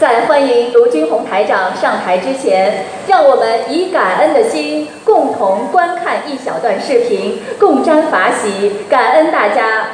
在欢迎卢军红台长上台之前，让我们以感恩的心，共同观看一小段视频，共沾法喜，感恩大家。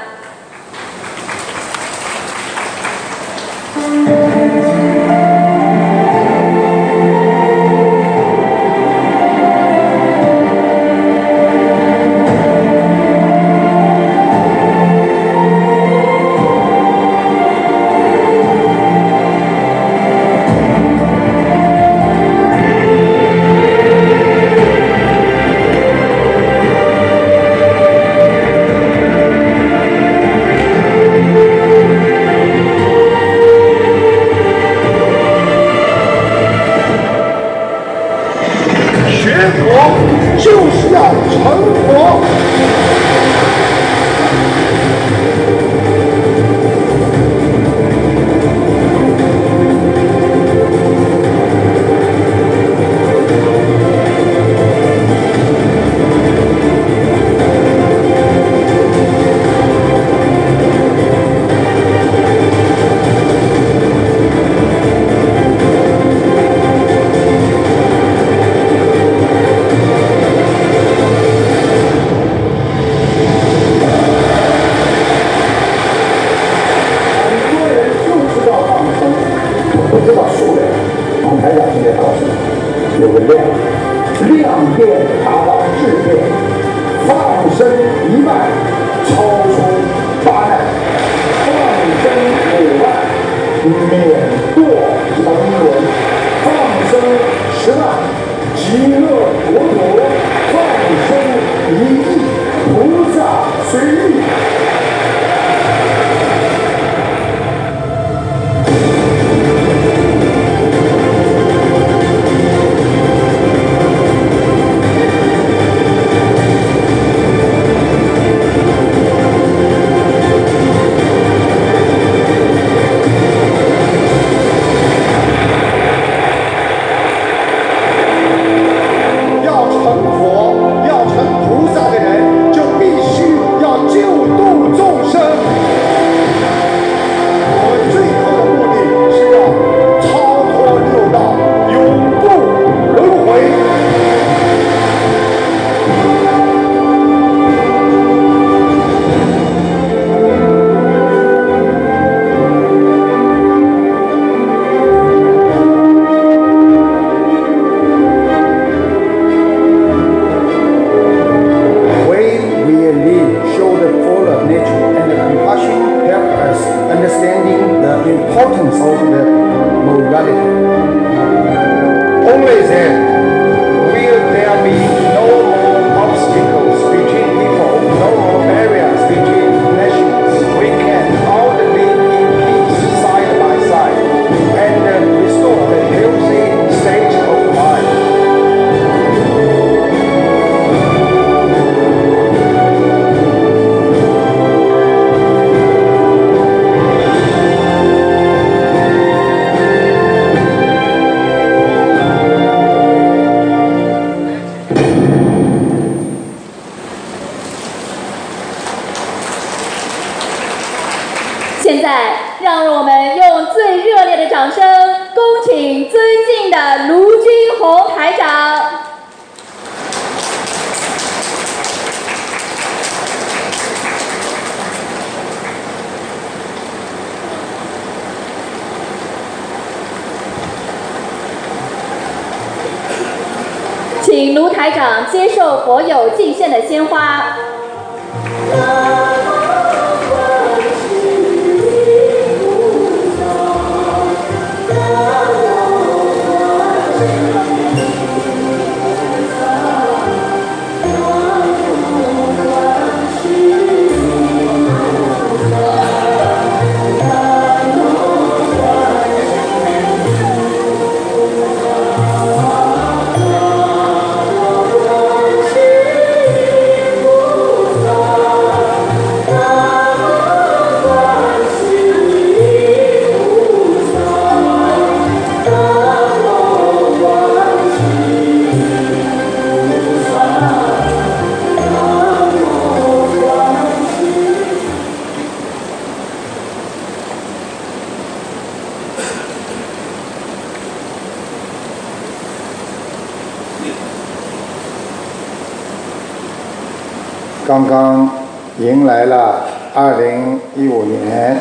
了二零一五年，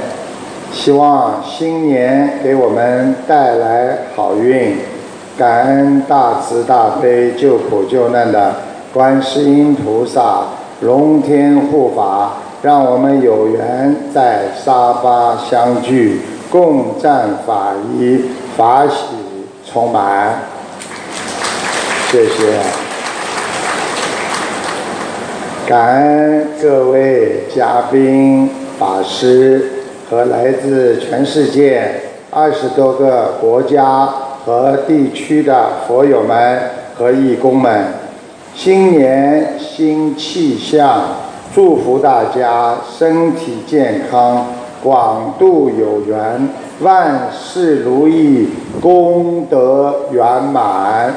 希望新年给我们带来好运。感恩大慈大悲救苦救难的观世音菩萨、龙天护法，让我们有缘在沙巴相聚，共赞法医，法喜充满。谢谢。感恩各位嘉宾、法师和来自全世界二十多个国家和地区的佛友们和义工们，新年新气象，祝福大家身体健康，广度有缘，万事如意，功德圆满。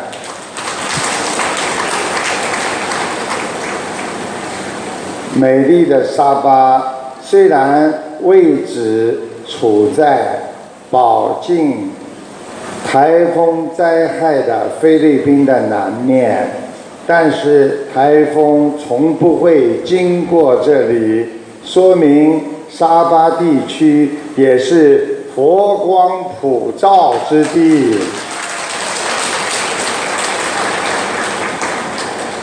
美丽的沙巴虽然位置处在饱经台风灾害的菲律宾的南面，但是台风从不会经过这里，说明沙巴地区也是佛光普照之地。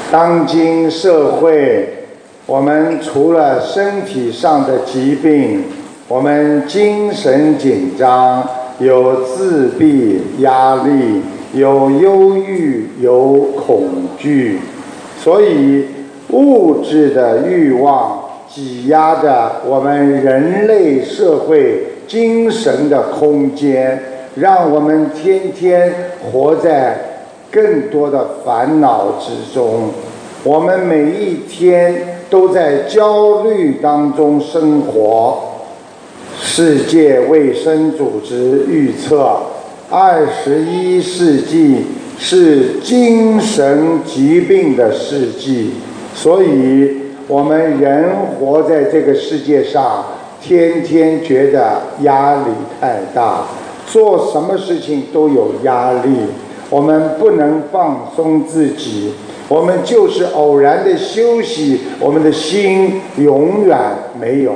当今社会。我们除了身体上的疾病，我们精神紧张，有自闭、压力，有忧郁，有恐惧，所以物质的欲望挤压着我们人类社会精神的空间，让我们天天活在更多的烦恼之中。我们每一天。都在焦虑当中生活。世界卫生组织预测，二十一世纪是精神疾病的世纪，所以我们人活在这个世界上，天天觉得压力太大，做什么事情都有压力，我们不能放松自己。我们就是偶然的休息，我们的心永远没有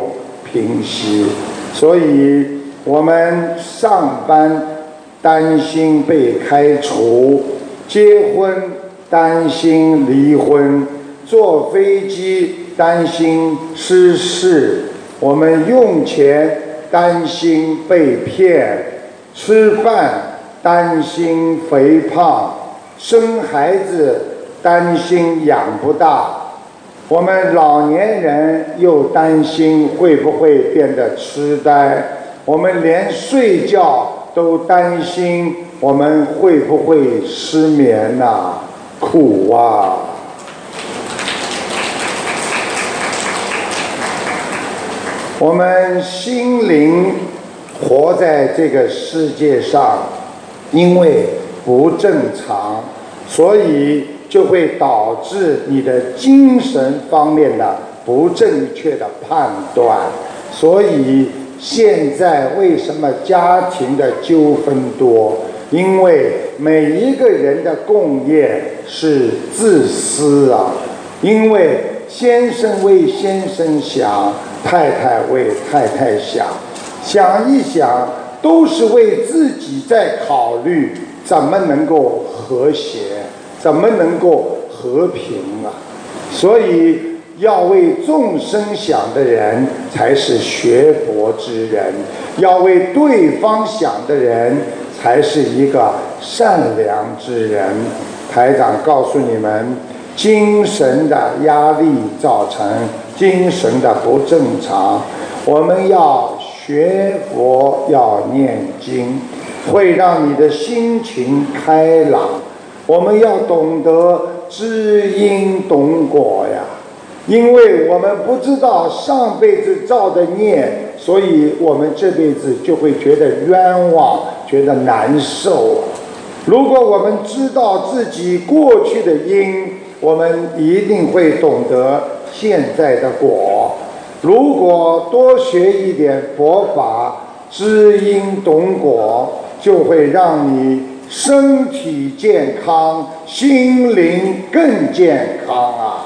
平息，所以我们上班担心被开除，结婚担心离婚，坐飞机担心失事，我们用钱担心被骗，吃饭担心肥胖，生孩子。担心养不大，我们老年人又担心会不会变得痴呆，我们连睡觉都担心我们会不会失眠呐，苦啊！我们心灵活在这个世界上，因为不正常，所以。就会导致你的精神方面的不正确的判断，所以现在为什么家庭的纠纷多？因为每一个人的共业是自私啊！因为先生为先生想，太太为太太想，想一想都是为自己在考虑，怎么能够和谐？怎么能够和平啊？所以要为众生想的人才是学佛之人，要为对方想的人才是一个善良之人。台长告诉你们，精神的压力造成精神的不正常。我们要学佛，要念经，会让你的心情开朗。我们要懂得知因懂果呀，因为我们不知道上辈子造的孽，所以我们这辈子就会觉得冤枉，觉得难受。如果我们知道自己过去的因，我们一定会懂得现在的果。如果多学一点佛法，知因懂果，就会让你。身体健康，心灵更健康啊！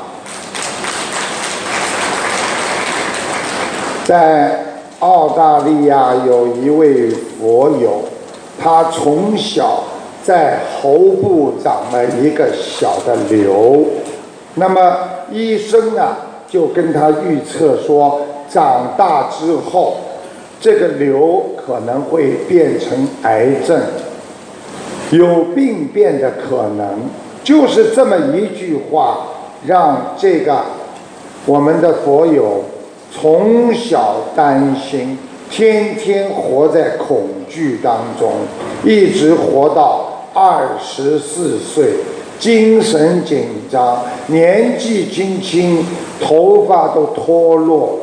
在澳大利亚有一位佛友，他从小在喉部长了一个小的瘤，那么医生呢就跟他预测说，长大之后这个瘤可能会变成癌症，有病变的可能。就是这么一句话，让这个我们的佛友从小担心，天天活在恐惧当中，一直活到二十四岁，精神紧张，年纪轻轻，头发都脱落，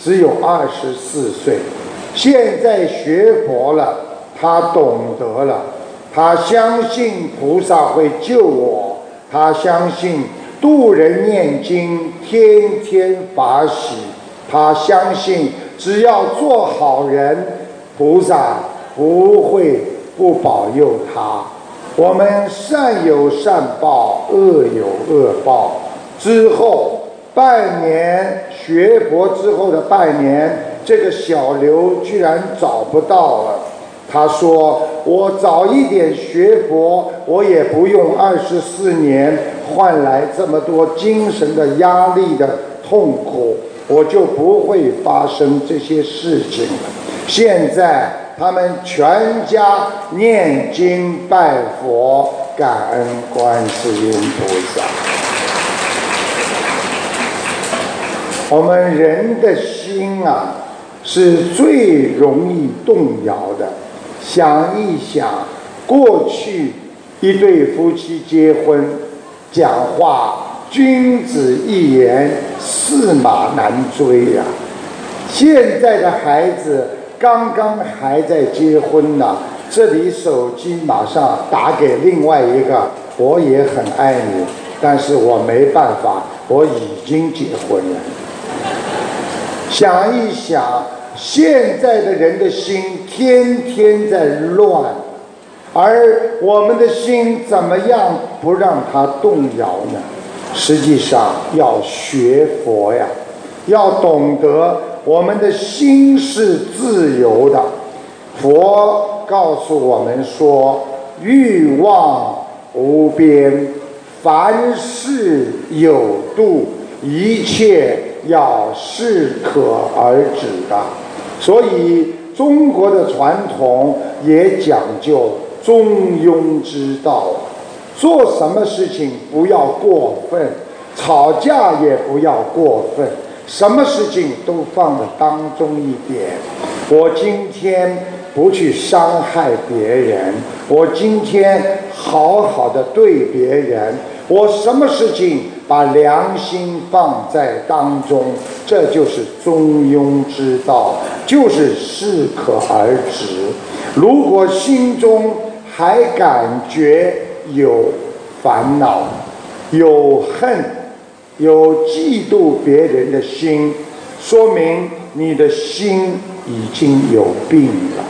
只有二十四岁。现在学佛了，他懂得了。他相信菩萨会救我，他相信渡人念经天天法喜，他相信只要做好人，菩萨不会不保佑他。我们善有善报，恶有恶报。之后半年学佛之后的半年，这个小刘居然找不到了。他说：“我早一点学佛，我也不用二十四年换来这么多精神的压力的痛苦，我就不会发生这些事情了。现在他们全家念经拜佛，感恩观世音菩萨。我们人的心啊，是最容易动摇的。”想一想，过去一对夫妻结婚，讲话君子一言，驷马难追呀。现在的孩子刚刚还在结婚呢，这里手机马上打给另外一个，我也很爱你，但是我没办法，我已经结婚了。想一想。现在的人的心天天在乱，而我们的心怎么样不让它动摇呢？实际上要学佛呀，要懂得我们的心是自由的。佛告诉我们说：欲望无边，凡事有度，一切要适可而止的。所以，中国的传统也讲究中庸之道，做什么事情不要过分，吵架也不要过分，什么事情都放在当中一点。我今天不去伤害别人，我今天好好的对别人。我什么事情把良心放在当中，这就是中庸之道，就是适可而止。如果心中还感觉有烦恼、有恨、有嫉妒别人的心，说明你的心已经有病了。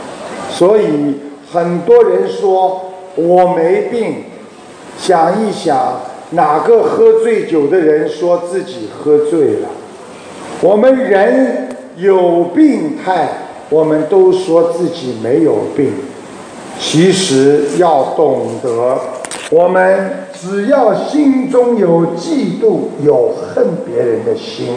所以很多人说我没病，想一想。哪个喝醉酒的人说自己喝醉了？我们人有病态，我们都说自己没有病。其实要懂得，我们只要心中有嫉妒、有恨别人的心，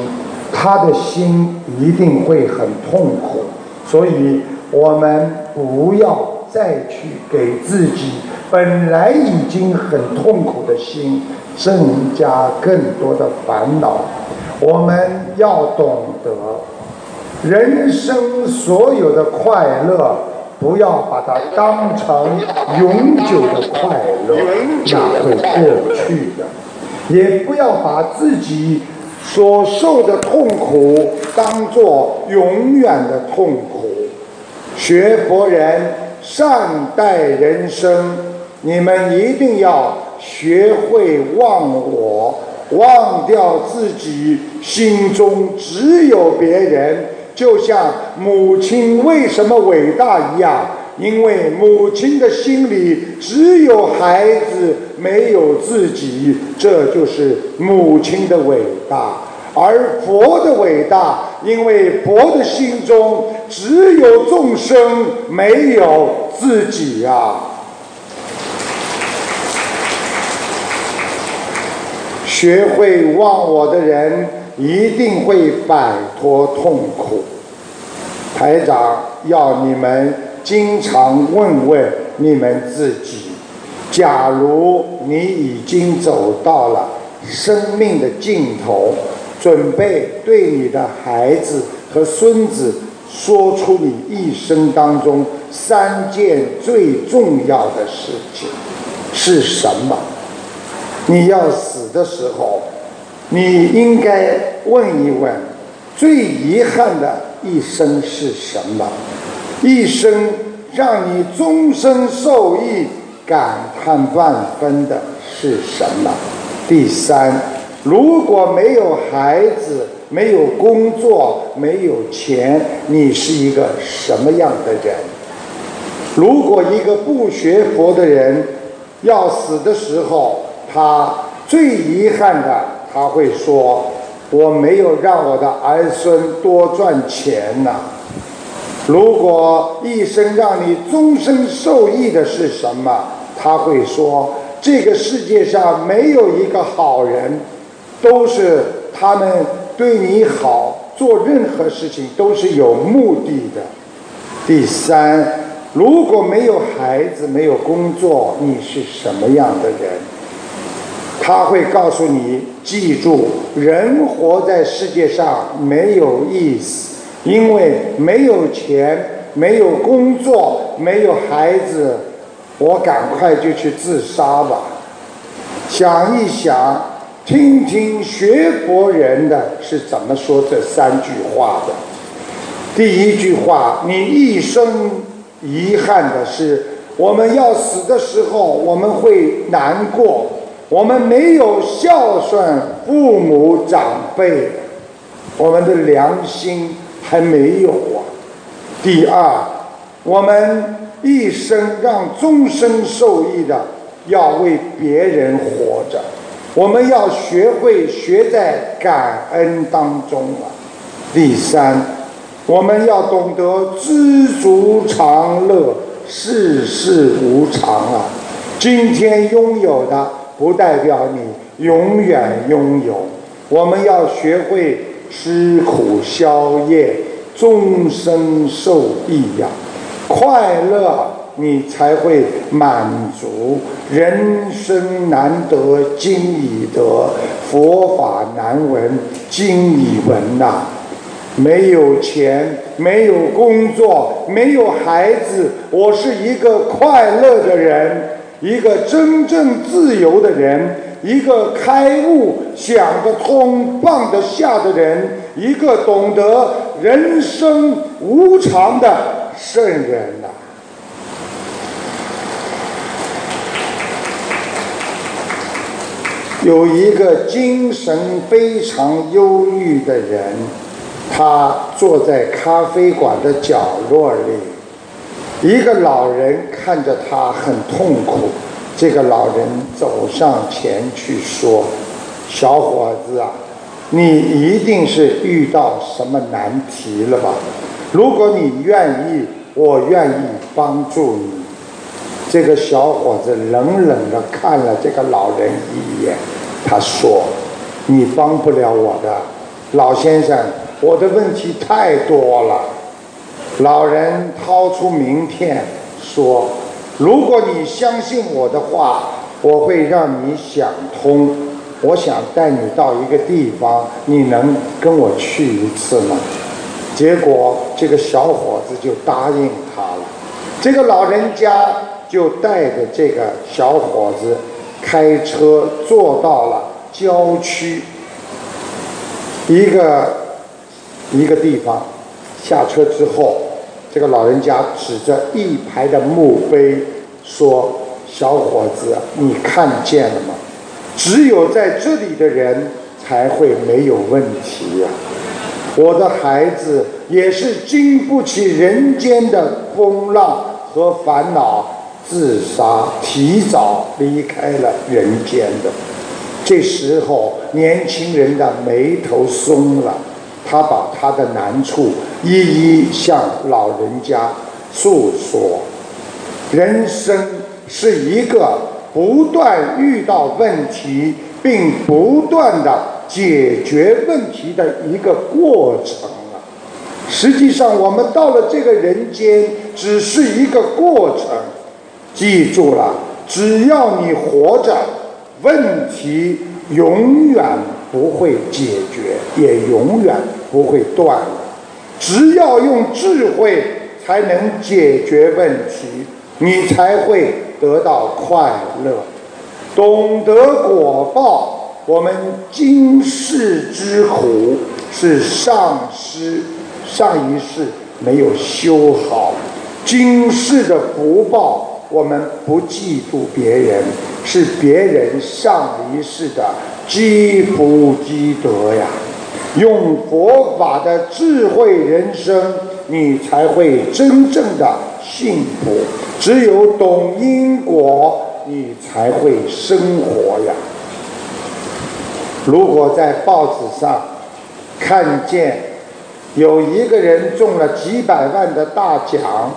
他的心一定会很痛苦。所以，我们不要再去给自己本来已经很痛苦的心。增加更多的烦恼，我们要懂得，人生所有的快乐，不要把它当成永久的快乐，那会过去的；也不要把自己所受的痛苦当做永远的痛苦。学佛人善待人生，你们一定要。学会忘我，忘掉自己心中只有别人，就像母亲为什么伟大一样，因为母亲的心里只有孩子，没有自己，这就是母亲的伟大。而佛的伟大，因为佛的心中只有众生，没有自己呀。学会忘我的人，一定会摆脱痛苦。台长要你们经常问问你们自己：假如你已经走到了生命的尽头，准备对你的孩子和孙子说出你一生当中三件最重要的事情，是什么？你要的时候，你应该问一问：最遗憾的一生是什么？一生让你终身受益、感叹万分的是什么？第三，如果没有孩子、没有工作、没有钱，你是一个什么样的人？如果一个不学佛的人要死的时候，他最遗憾的，他会说：“我没有让我的儿孙多赚钱呐。”如果一生让你终身受益的是什么？他会说：“这个世界上没有一个好人，都是他们对你好，做任何事情都是有目的的。”第三，如果没有孩子，没有工作，你是什么样的人？他会告诉你：记住，人活在世界上没有意思，因为没有钱，没有工作，没有孩子，我赶快就去自杀吧。想一想，听听学佛人的是怎么说这三句话的。第一句话，你一生遗憾的是，我们要死的时候，我们会难过。我们没有孝顺父母长辈，我们的良心还没有啊。第二，我们一生让终身受益的，要为别人活着。我们要学会学在感恩当中啊。第三，我们要懂得知足常乐，世事无常啊。今天拥有的。不代表你永远拥有。我们要学会吃苦消业，终身受益呀！快乐，你才会满足。人生难得今已得，佛法难闻今已闻呐！没有钱，没有工作，没有孩子，我是一个快乐的人。一个真正自由的人，一个开悟、想得通、放得下的人，一个懂得人生无常的圣人呐。有一个精神非常忧郁的人，他坐在咖啡馆的角落里。一个老人看着他很痛苦，这个老人走上前去说：“小伙子啊，你一定是遇到什么难题了吧？如果你愿意，我愿意帮助你。”这个小伙子冷冷地看了这个老人一眼，他说：“你帮不了我的，老先生，我的问题太多了。”老人掏出名片说：“如果你相信我的话，我会让你想通。我想带你到一个地方，你能跟我去一次吗？”结果这个小伙子就答应他了。这个老人家就带着这个小伙子开车坐到了郊区一个一个地方。下车之后。这个老人家指着一排的墓碑说：“小伙子，你看见了吗？只有在这里的人才会没有问题呀。我的孩子也是经不起人间的风浪和烦恼，自杀，提早离开了人间的。这时候，年轻人的眉头松了，他把他的难处一一向老人家诉说。人生是一个不断遇到问题并不断的解决问题的一个过程啊。实际上，我们到了这个人间，只是一个过程。记住了，只要你活着。问题永远不会解决，也永远不会断只要用智慧才能解决问题，你才会得到快乐。懂得果报，我们今世之苦是上师上一世没有修好，今世的福报。我们不嫉妒别人，是别人上一世的积福积德呀。用佛法的智慧人生，你才会真正的幸福。只有懂因果，你才会生活呀。如果在报纸上看见有一个人中了几百万的大奖，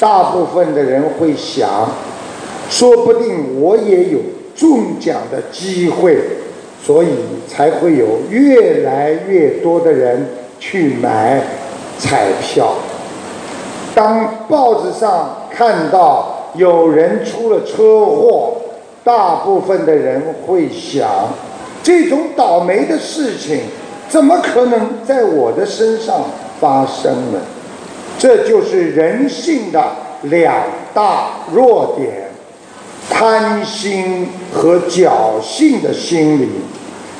大部分的人会想，说不定我也有中奖的机会，所以才会有越来越多的人去买彩票。当报纸上看到有人出了车祸，大部分的人会想，这种倒霉的事情怎么可能在我的身上发生呢？这就是人性的两大弱点：贪心和侥幸的心理。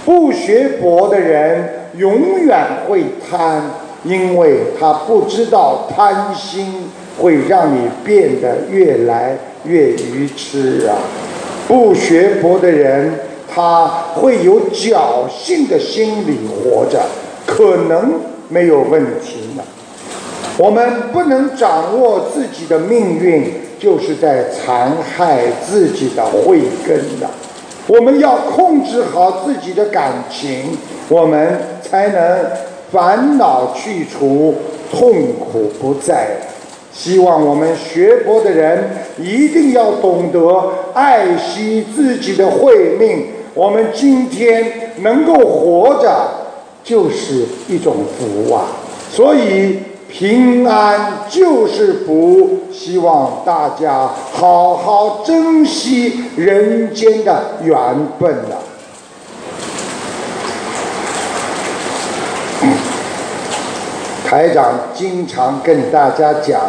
不学佛的人永远会贪，因为他不知道贪心会让你变得越来越愚痴啊！不学佛的人，他会有侥幸的心理活着，可能没有问题呢。我们不能掌握自己的命运，就是在残害自己的慧根的。我们要控制好自己的感情，我们才能烦恼去除，痛苦不在。希望我们学佛的人一定要懂得爱惜自己的慧命。我们今天能够活着，就是一种福啊！所以。平安就是福，希望大家好好珍惜人间的缘分呐。台长经常跟大家讲，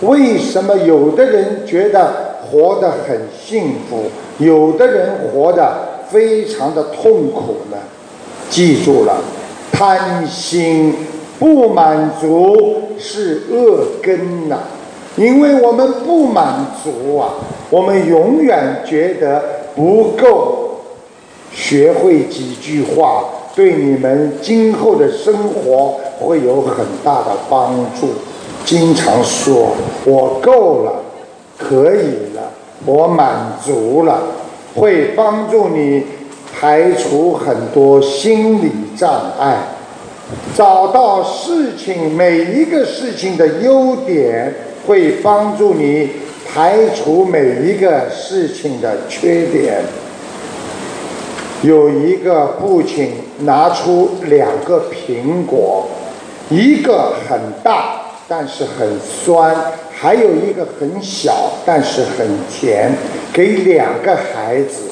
为什么有的人觉得活得很幸福，有的人活得非常的痛苦呢？记住了，贪心。不满足是恶根呐，因为我们不满足啊，我们永远觉得不够，学会几句话，对你们今后的生活会有很大的帮助。经常说“我够了，可以了，我满足了”，会帮助你排除很多心理障碍。找到事情每一个事情的优点，会帮助你排除每一个事情的缺点。有一个父亲拿出两个苹果，一个很大但是很酸，还有一个很小但是很甜，给两个孩子，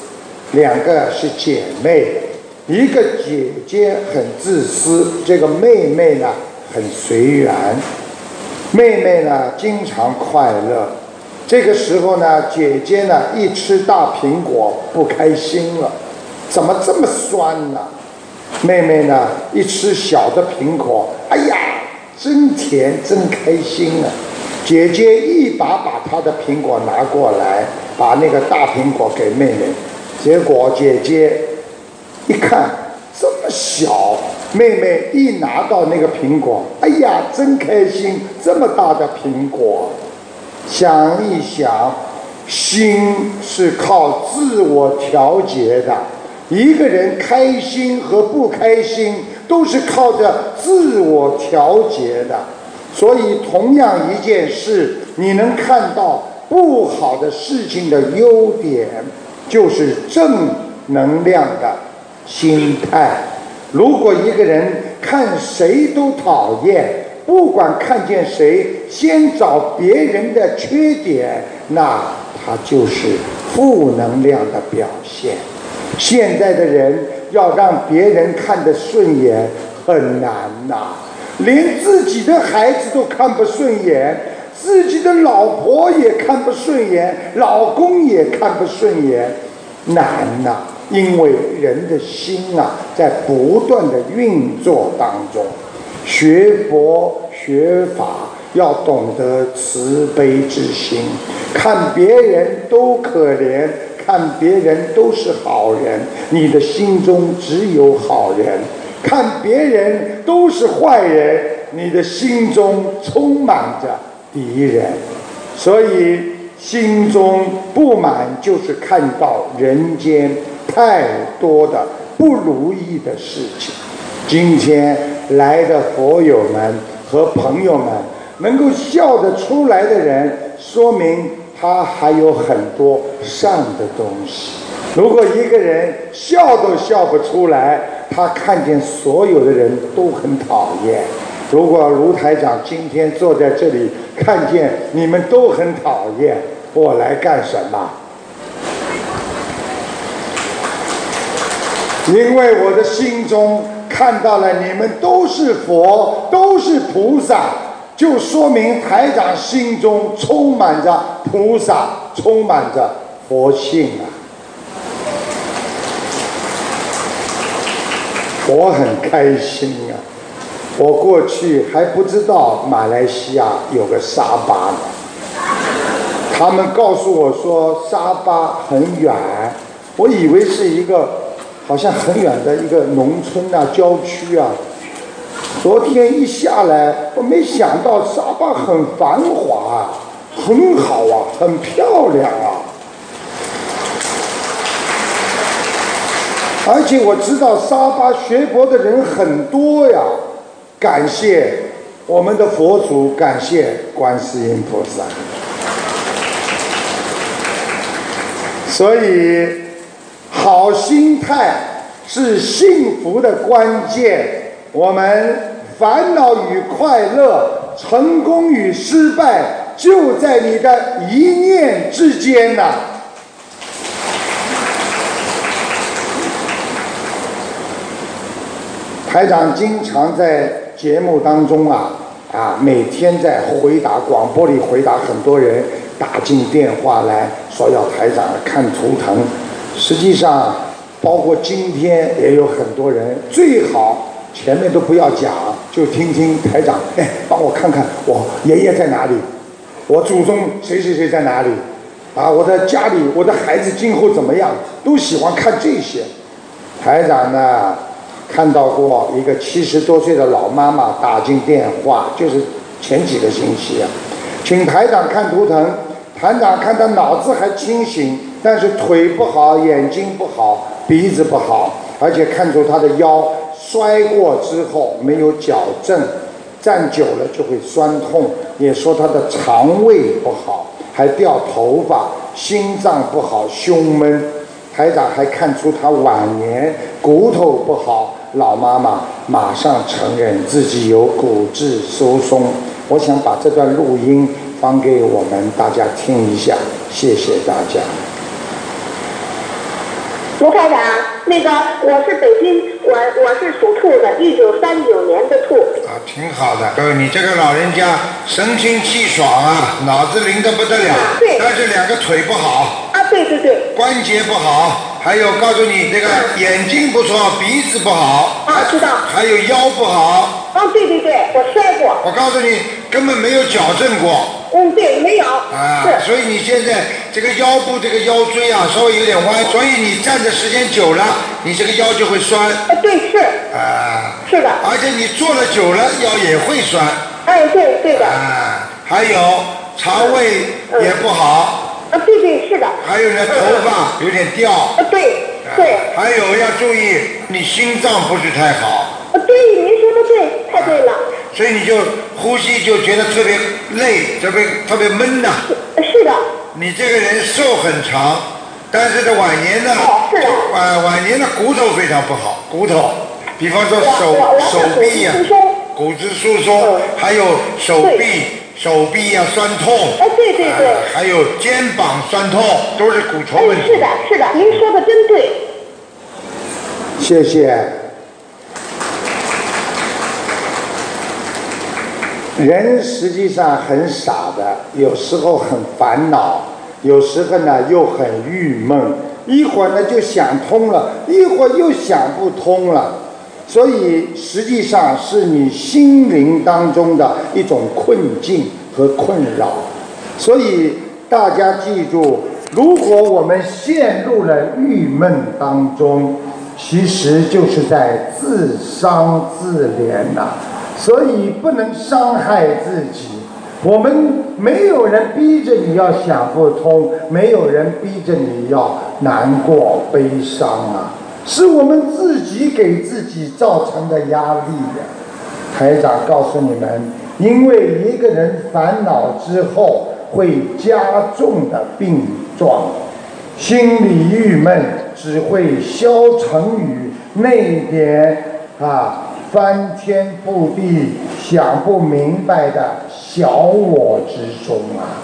两个是姐妹。一个姐姐很自私，这个妹妹呢很随缘。妹妹呢经常快乐。这个时候呢，姐姐呢一吃大苹果不开心了，怎么这么酸呢？妹妹呢一吃小的苹果，哎呀，真甜，真开心啊！姐姐一把把她的苹果拿过来，把那个大苹果给妹妹，结果姐姐。一看这么小，妹妹一拿到那个苹果，哎呀，真开心！这么大的苹果，想一想，心是靠自我调节的，一个人开心和不开心都是靠着自我调节的。所以，同样一件事，你能看到不好的事情的优点，就是正能量的心态。如果一个人看谁都讨厌，不管看见谁，先找别人的缺点，那他就是负能量的表现。现在的人要让别人看得顺眼很难呐，连自己的孩子都看不顺眼，自己的老婆也看不顺眼，老公也看不顺眼，难呐！因为人的心啊，在不断的运作当中。学佛学法要懂得慈悲之心，看别人都可怜，看别人都是好人，你的心中只有好人；看别人都是坏人，你的心中充满着敌人。所以心中不满，就是看到人间太多的不如意的事情。今天。来的佛友们和朋友们，能够笑得出来的人，说明他还有很多善的东西。如果一个人笑都笑不出来，他看见所有的人都很讨厌。如果卢台长今天坐在这里，看见你们都很讨厌，我来干什么？因为我的心中。看到了，你们都是佛，都是菩萨，就说明台长心中充满着菩萨，充满着佛性啊！我很开心啊！我过去还不知道马来西亚有个沙巴呢，他们告诉我说沙巴很远，我以为是一个。好像很远的一个农村啊，郊区啊。昨天一下来，我没想到沙巴很繁华，很好啊，很漂亮啊。而且我知道沙巴学佛的人很多呀，感谢我们的佛祖，感谢观世音菩萨。所以。好心态是幸福的关键。我们烦恼与快乐、成功与失败，就在你的一念之间呐。台长经常在节目当中啊啊，每天在回答广播里回答很多人打进电话来说要台长看图腾。实际上，包括今天也有很多人，最好前面都不要讲，就听听台长，哎，帮我看看我爷爷在哪里，我祖宗谁谁谁在哪里，啊，我的家里，我的孩子今后怎么样，都喜欢看这些。台长呢，看到过一个七十多岁的老妈妈打进电话，就是前几个星期啊，请台长看图腾，台长看他脑子还清醒。但是腿不好，眼睛不好，鼻子不好，而且看出他的腰摔过之后没有矫正，站久了就会酸痛。也说他的肠胃不好，还掉头发，心脏不好，胸闷。台长还看出他晚年骨头不好，老妈妈马上承认自己有骨质疏松。我想把这段录音放给我们大家听一下，谢谢大家。卢台长，那个我是北京，我我是属兔的，一九三九年的兔。啊，挺好的。呃，你这个老人家神清气爽啊，脑子灵的不得了。对。但是两个腿不好。啊，对对对。关节不好，还有告诉你这个眼睛不错，鼻子不好。啊，知道。还有腰不好。啊，对对对，我摔过。我告诉你，根本没有矫正过。嗯，对，没有。啊，所以你现在这个腰部这个腰椎啊，稍微有点弯，所以你站的时间久了，你这个腰就会酸。啊，对，是。啊。是的。而且你坐了久了，腰也会酸。哎，对，对的。啊，还有肠胃也不好。啊，对对是的。还有呢，头发有点掉。啊，对。对。还有要注意，你心脏不是太好。啊，对，您说的对，太对了。所以你就呼吸就觉得特别累，特别特别闷呐。是的。你这个人寿很长，但是的晚年呢，晚晚年的骨头非常不好，骨头，比方说手手臂呀，骨质疏松，还有手臂。手臂呀酸痛，哎对对对，还有肩膀酸痛，都是骨头问题。是的，是的，您说的真对。谢谢。人实际上很傻的，有时候很烦恼，有时候呢又很郁闷，一会儿呢就想通了，一会儿又想不通了。所以实际上是你心灵当中的一种困境和困扰。所以大家记住，如果我们陷入了郁闷当中，其实就是在自伤自怜呐。所以不能伤害自己。我们没有人逼着你要想不通，没有人逼着你要难过悲伤啊。是我们自己给自己造成的压力呀！台长告诉你们，因为一个人烦恼之后会加重的病状，心里郁闷只会消沉于那点啊翻天覆地想不明白的小我之中啊！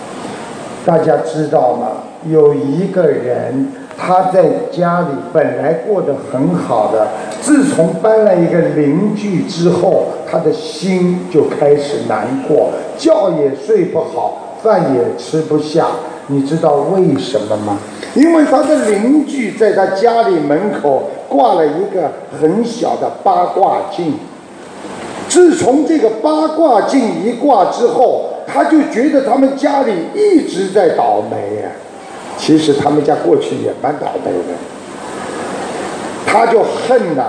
大家知道吗？有一个人。他在家里本来过得很好的，自从搬了一个邻居之后，他的心就开始难过，觉也睡不好，饭也吃不下。你知道为什么吗？因为他的邻居在他家里门口挂了一个很小的八卦镜。自从这个八卦镜一挂之后，他就觉得他们家里一直在倒霉呀。其实他们家过去也蛮倒霉的，他就恨呐，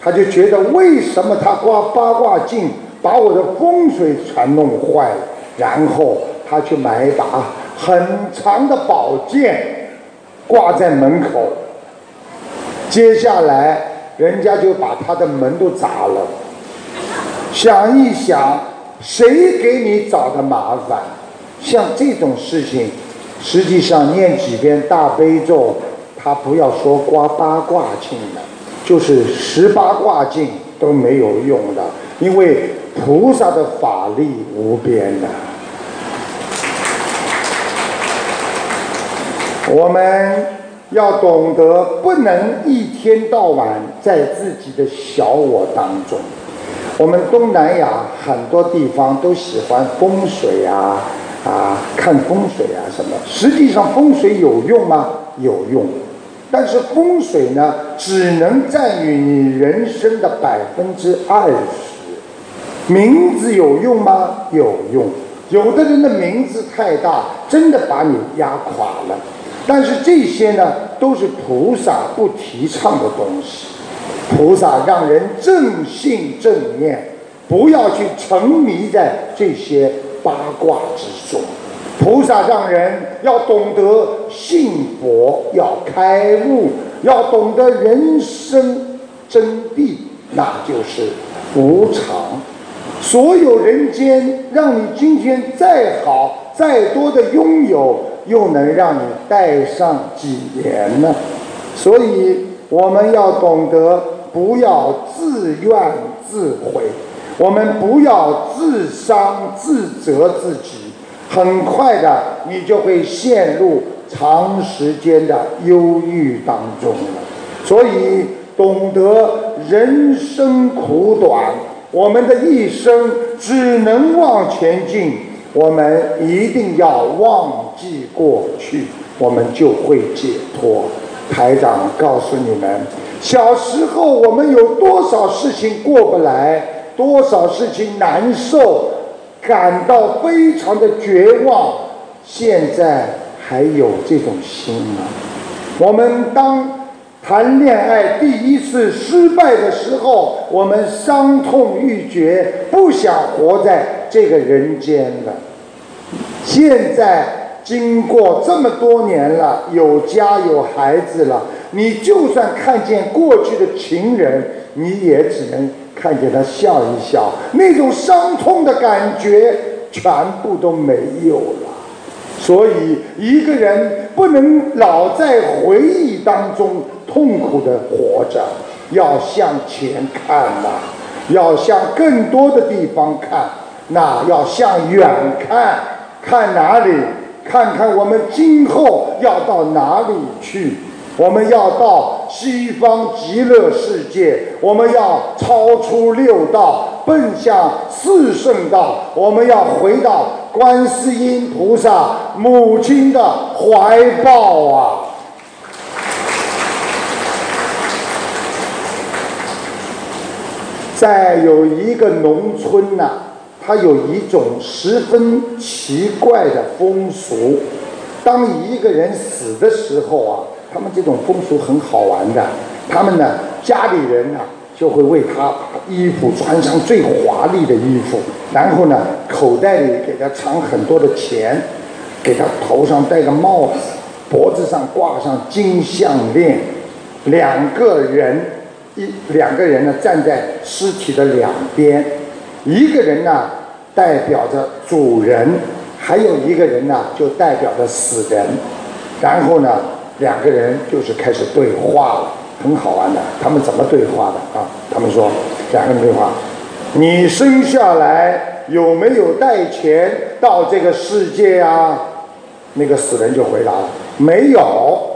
他就觉得为什么他挂八卦镜把我的风水全弄坏了，然后他去买一把很长的宝剑挂在门口，接下来人家就把他的门都砸了。想一想，谁给你找的麻烦？像这种事情。实际上念几遍大悲咒，他不要说刮八卦镜了，就是十八卦镜都没有用的，因为菩萨的法力无边的。我们要懂得，不能一天到晚在自己的小我当中。我们东南亚很多地方都喜欢风水啊。啊，看风水啊什么？实际上风水有用吗？有用，但是风水呢，只能占于你人生的百分之二十。名字有用吗？有用。有的人的名字太大，真的把你压垮了。但是这些呢，都是菩萨不提倡的东西。菩萨让人正信正念，不要去沉迷在这些。八卦之中，菩萨让人要懂得信佛，要开悟，要懂得人生真谛，那就是无常。所有人间，让你今天再好、再多的拥有，又能让你带上几年呢？所以，我们要懂得不要自怨自悔。我们不要自伤自责自己，很快的你就会陷入长时间的忧郁当中了。所以，懂得人生苦短，我们的一生只能往前进。我们一定要忘记过去，我们就会解脱。台长告诉你们，小时候我们有多少事情过不来？多少事情难受，感到非常的绝望，现在还有这种心吗？我们当谈恋爱第一次失败的时候，我们伤痛欲绝，不想活在这个人间了。现在经过这么多年了，有家有孩子了，你就算看见过去的情人，你也只能看见他笑一笑，那种伤痛的感觉全部都没有了。所以，一个人不能老在回忆当中痛苦的活着，要向前看呐，要向更多的地方看，那要向远看，看哪里？看看我们今后要到哪里去？我们要到西方极乐世界，我们要超出六道，奔向四圣道，我们要回到观世音菩萨母亲的怀抱啊！在有一个农村呐。它有一种十分奇怪的风俗，当一个人死的时候啊，他们这种风俗很好玩的。他们呢，家里人呢就会为他把衣服穿上最华丽的衣服，然后呢，口袋里给他藏很多的钱，给他头上戴个帽子，脖子上挂上金项链。两个人一两个人呢站在尸体的两边。一个人呢，代表着主人；还有一个人呢，就代表着死人。然后呢，两个人就是开始对话了，很好玩的。他们怎么对话的啊？他们说，两个人对话：你生下来有没有带钱到这个世界啊？那个死人就回答了：没有。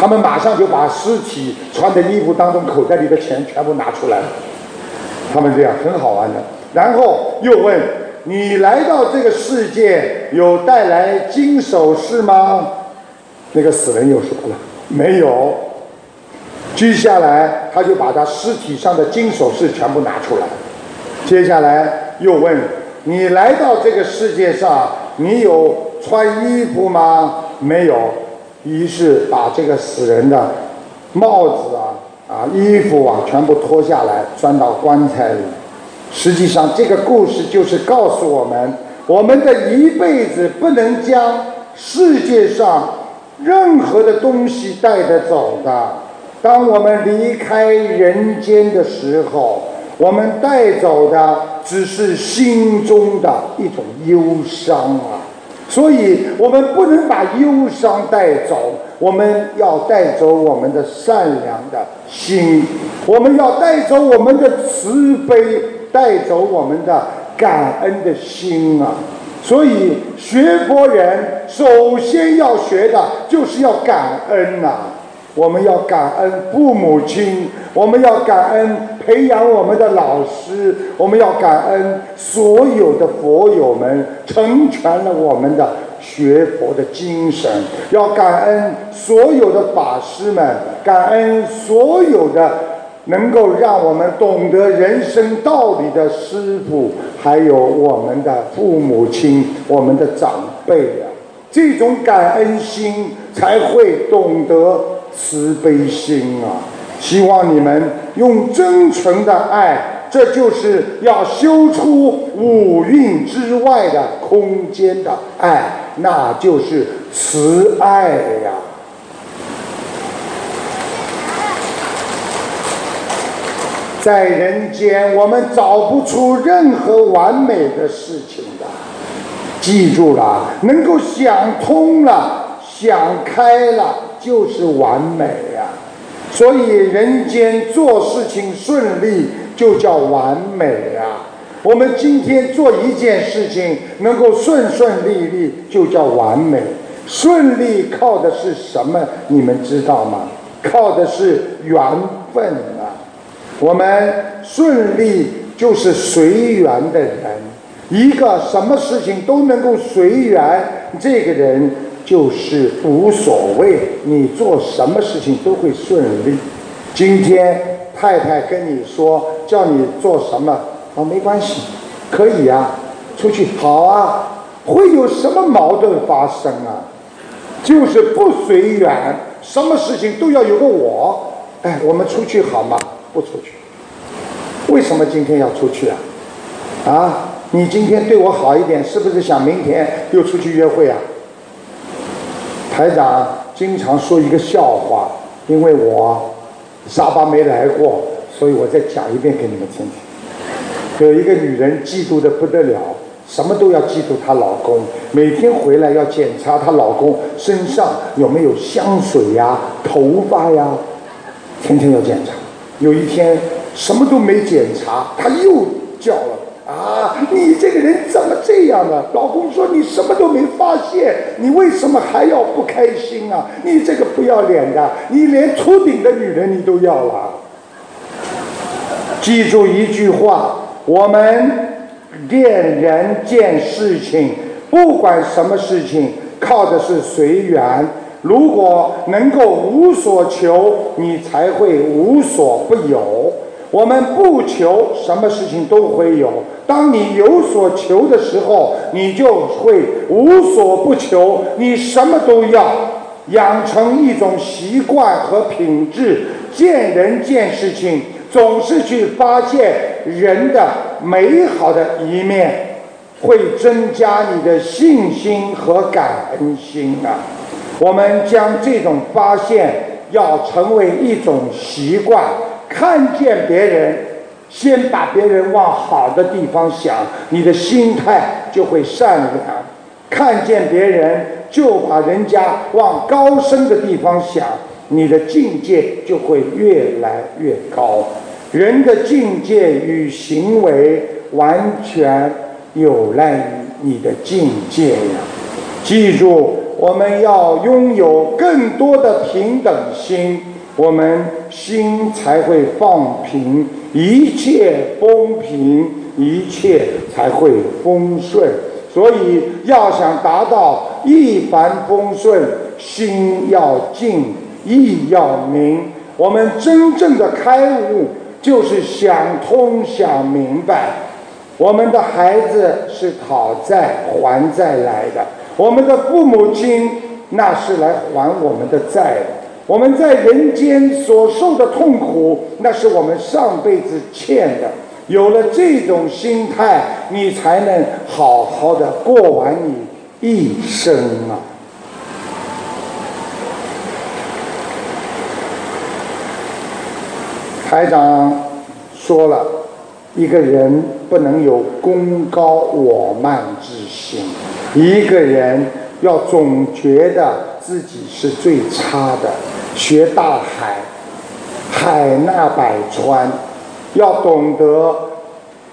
他们马上就把尸体穿的衣服当中口袋里的钱全部拿出来了。他们这样很好玩的，然后又问你来到这个世界有带来金首饰吗？那个死人又说了没有。接下来他就把他尸体上的金首饰全部拿出来。接下来又问你来到这个世界上你有穿衣服吗？没有。于是把这个死人的帽子啊。啊，衣服啊，全部脱下来装到棺材里。实际上，这个故事就是告诉我们：我们的一辈子不能将世界上任何的东西带得走的。当我们离开人间的时候，我们带走的只是心中的一种忧伤啊。所以我们不能把忧伤带走，我们要带走我们的善良的心，我们要带走我们的慈悲，带走我们的感恩的心啊！所以学佛人首先要学的就是要感恩呐。我们要感恩父母亲，我们要感恩培养我们的老师，我们要感恩所有的佛友们成全了我们的学佛的精神，要感恩所有的法师们，感恩所有的能够让我们懂得人生道理的师傅，还有我们的父母亲、我们的长辈呀，这种感恩心才会懂得。慈悲心啊！希望你们用真诚的爱，这就是要修出五蕴之外的空间的爱，那就是慈爱呀。在人间，我们找不出任何完美的事情的。记住了，能够想通了，想开了。就是完美呀，所以人间做事情顺利就叫完美呀。我们今天做一件事情能够顺顺利利就叫完美。顺利靠的是什么？你们知道吗？靠的是缘分。我们顺利就是随缘的人，一个什么事情都能够随缘，这个人。就是无所谓，你做什么事情都会顺利。今天太太跟你说叫你做什么，啊，没关系，可以呀，出去好啊，会有什么矛盾发生啊？就是不随缘，什么事情都要有个我。哎，我们出去好吗？不出去。为什么今天要出去啊？啊，你今天对我好一点，是不是想明天又出去约会啊？台长经常说一个笑话，因为我沙巴没来过，所以我再讲一遍给你们听听。有一个女人嫉妒的不得了，什么都要嫉妒她老公，每天回来要检查她老公身上有没有香水呀、头发呀，天天要检查。有一天什么都没检查，他又叫了。啊，你这个人怎么这样呢？老公说你什么都没发现，你为什么还要不开心啊？你这个不要脸的，你连秃顶的女人你都要了。记住一句话，我们见人见事情，不管什么事情，靠的是随缘。如果能够无所求，你才会无所不有。我们不求什么事情都会有。当你有所求的时候，你就会无所不求。你什么都要，养成一种习惯和品质。见人见事情，总是去发现人的美好的一面，会增加你的信心和感恩心啊！我们将这种发现要成为一种习惯。看见别人，先把别人往好的地方想，你的心态就会善良；看见别人，就把人家往高深的地方想，你的境界就会越来越高。人的境界与行为完全有赖于你的境界呀！记住，我们要拥有更多的平等心。我们心才会放平，一切风平，一切才会风顺。所以，要想达到一帆风顺，心要静，意要明。我们真正的开悟，就是想通、想明白。我们的孩子是讨债还债来的，我们的父母亲那是来还我们的债的。我们在人间所受的痛苦，那是我们上辈子欠的。有了这种心态，你才能好好的过完你一生啊！台长说了，一个人不能有功高我慢之心，一个人要总觉得自己是最差的。学大海，海纳百川，要懂得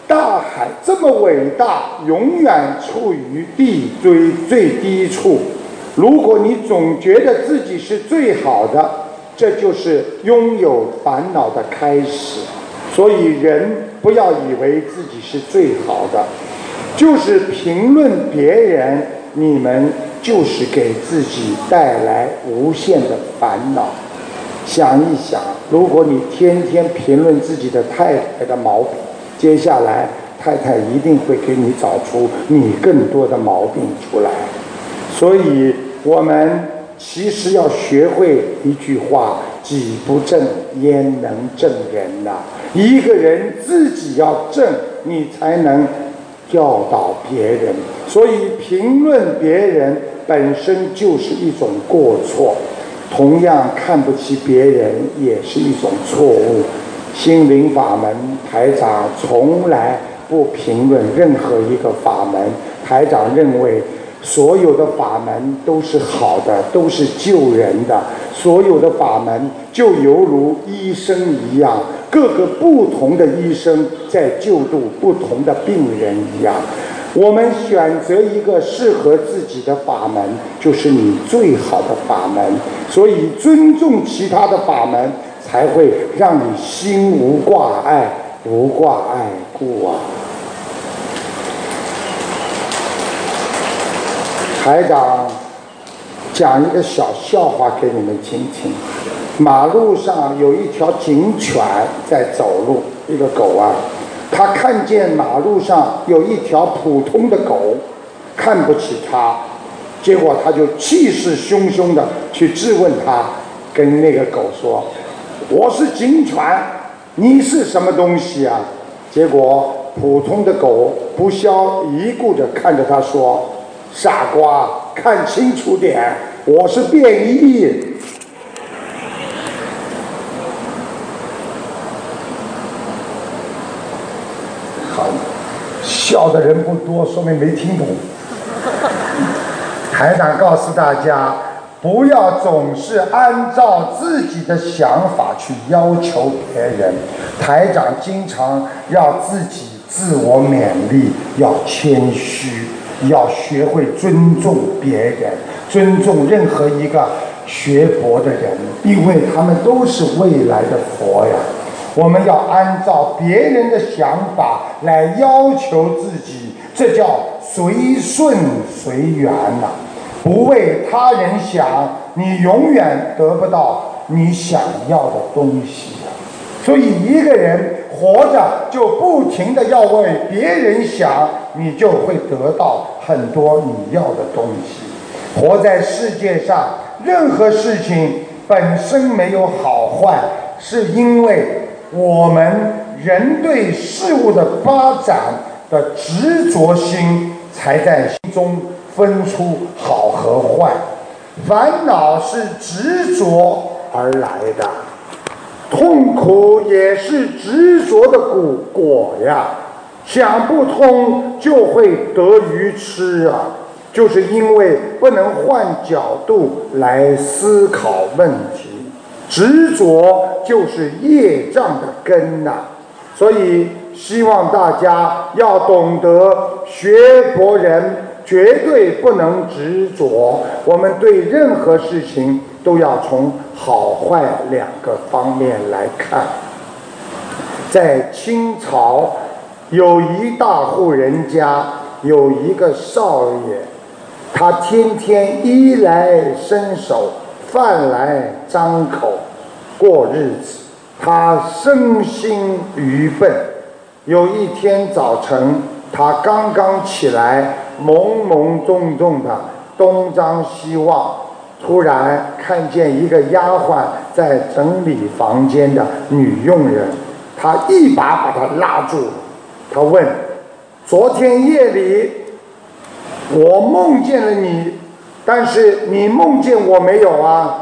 大海这么伟大，永远处于地最最低处。如果你总觉得自己是最好的，这就是拥有烦恼的开始。所以人不要以为自己是最好的，就是评论别人，你们。就是给自己带来无限的烦恼。想一想，如果你天天评论自己的太太的毛病，接下来太太一定会给你找出你更多的毛病出来。所以，我们其实要学会一句话：己不正，焉能正人呐？一个人自己要正，你才能教导别人。所以，评论别人。本身就是一种过错，同样看不起别人也是一种错误。心灵法门台长从来不评论任何一个法门，台长认为所有的法门都是好的，都是救人的。所有的法门就犹如医生一样，各个不同的医生在救度不同的病人一样。我们选择一个适合自己的法门，就是你最好的法门。所以尊重其他的法门，才会让你心无挂碍，无挂碍故啊。台长讲一个小笑话给你们听听。马路上有一条警犬在走路，一个狗啊。他看见马路上有一条普通的狗，看不起他，结果他就气势汹汹的去质问他，跟那个狗说：“我是警犬，你是什么东西啊？”结果普通的狗不消一顾的看着他说：“傻瓜，看清楚点，我是便衣。”好，笑的人不多，说明没听懂。台长告诉大家，不要总是按照自己的想法去要求别人。台长经常要自己自我勉励，要谦虚，要学会尊重别人，尊重任何一个学佛的人，因为他们都是未来的佛呀。我们要按照别人的想法来要求自己，这叫随顺随缘呐。不为他人想，你永远得不到你想要的东西呀。所以，一个人活着就不停的要为别人想，你就会得到很多你要的东西。活在世界上，任何事情本身没有好坏，是因为。我们人对事物的发展的执着心，才在心中分出好和坏。烦恼是执着而来的，痛苦也是执着的果果呀。想不通就会得愚痴啊，就是因为不能换角度来思考问题。执着就是业障的根呐，所以希望大家要懂得学佛人绝对不能执着。我们对任何事情都要从好坏两个方面来看。在清朝，有一大户人家有一个少爷，他天天衣来伸手。饭来张口过日子，他身心愚笨。有一天早晨，他刚刚起来，懵懵懂懂的东张西望，突然看见一个丫鬟在整理房间的女佣人，他一把把她拉住，他问：“昨天夜里，我梦见了你。”但是你梦见我没有啊？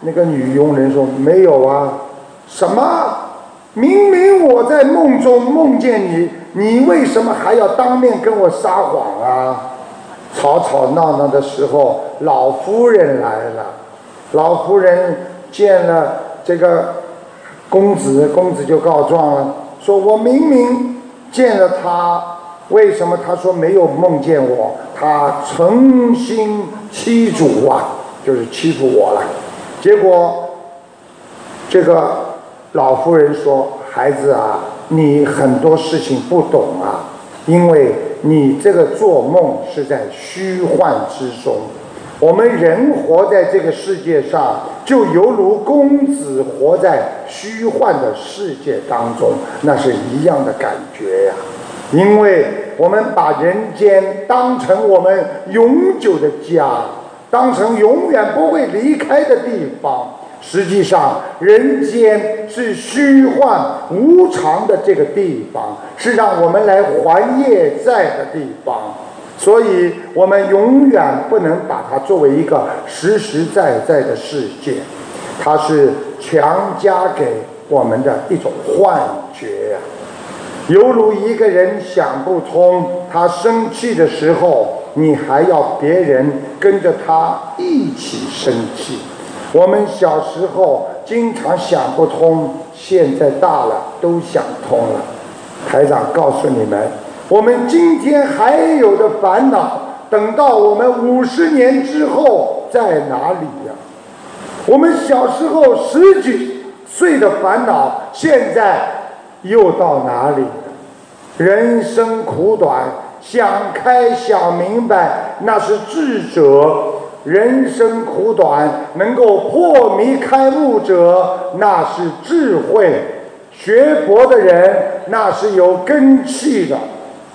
那个女佣人说没有啊。什么？明明我在梦中梦见你，你为什么还要当面跟我撒谎啊？吵吵闹闹的时候，老夫人来了。老夫人见了这个公子，公子就告状了，说我明明见了他，为什么他说没有梦见我？他诚心欺主啊，就是欺负我了。结果，这个老夫人说：“孩子啊，你很多事情不懂啊，因为你这个做梦是在虚幻之中。我们人活在这个世界上，就犹如公子活在虚幻的世界当中，那是一样的感觉呀。”因为我们把人间当成我们永久的家，当成永远不会离开的地方。实际上，人间是虚幻无常的这个地方，是让我们来还业债的地方。所以，我们永远不能把它作为一个实实在在的世界，它是强加给我们的一种幻觉呀。犹如一个人想不通，他生气的时候，你还要别人跟着他一起生气。我们小时候经常想不通，现在大了都想通了。台长告诉你们，我们今天还有的烦恼，等到我们五十年之后在哪里呀？我们小时候十几岁的烦恼，现在。又到哪里？人生苦短，想开想明白，那是智者；人生苦短，能够破迷开悟者，那是智慧。学佛的人，那是有根气的，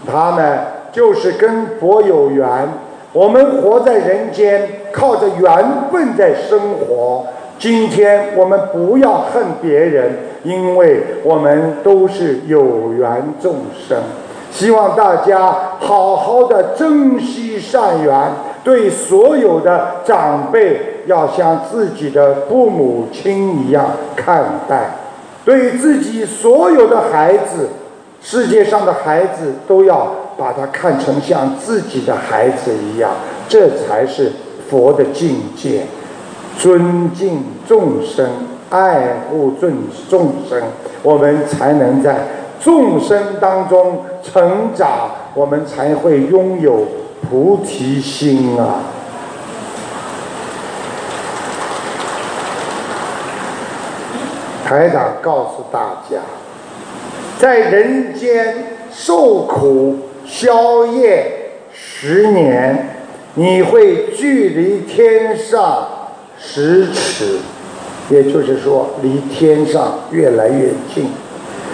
他们就是跟佛有缘。我们活在人间，靠着缘分在生活。今天我们不要恨别人，因为我们都是有缘众生。希望大家好好的珍惜善缘，对所有的长辈要像自己的父母亲一样看待，对自己所有的孩子，世界上的孩子都要把他看成像自己的孩子一样，这才是佛的境界。尊敬众生，爱护众众生，我们才能在众生当中成长，我们才会拥有菩提心啊！台长告诉大家，在人间受苦消业十年，你会距离天上十尺，也就是说，离天上越来越近。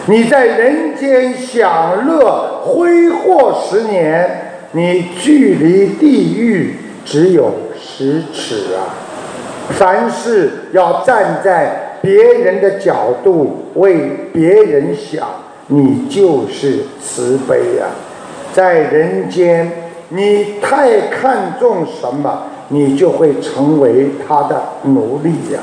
你在人间享乐挥霍十年，你距离地狱只有十尺啊！凡事要站在别人的角度为别人想，你就是慈悲呀。在人间，你太看重什么，你就会成为他的奴隶呀。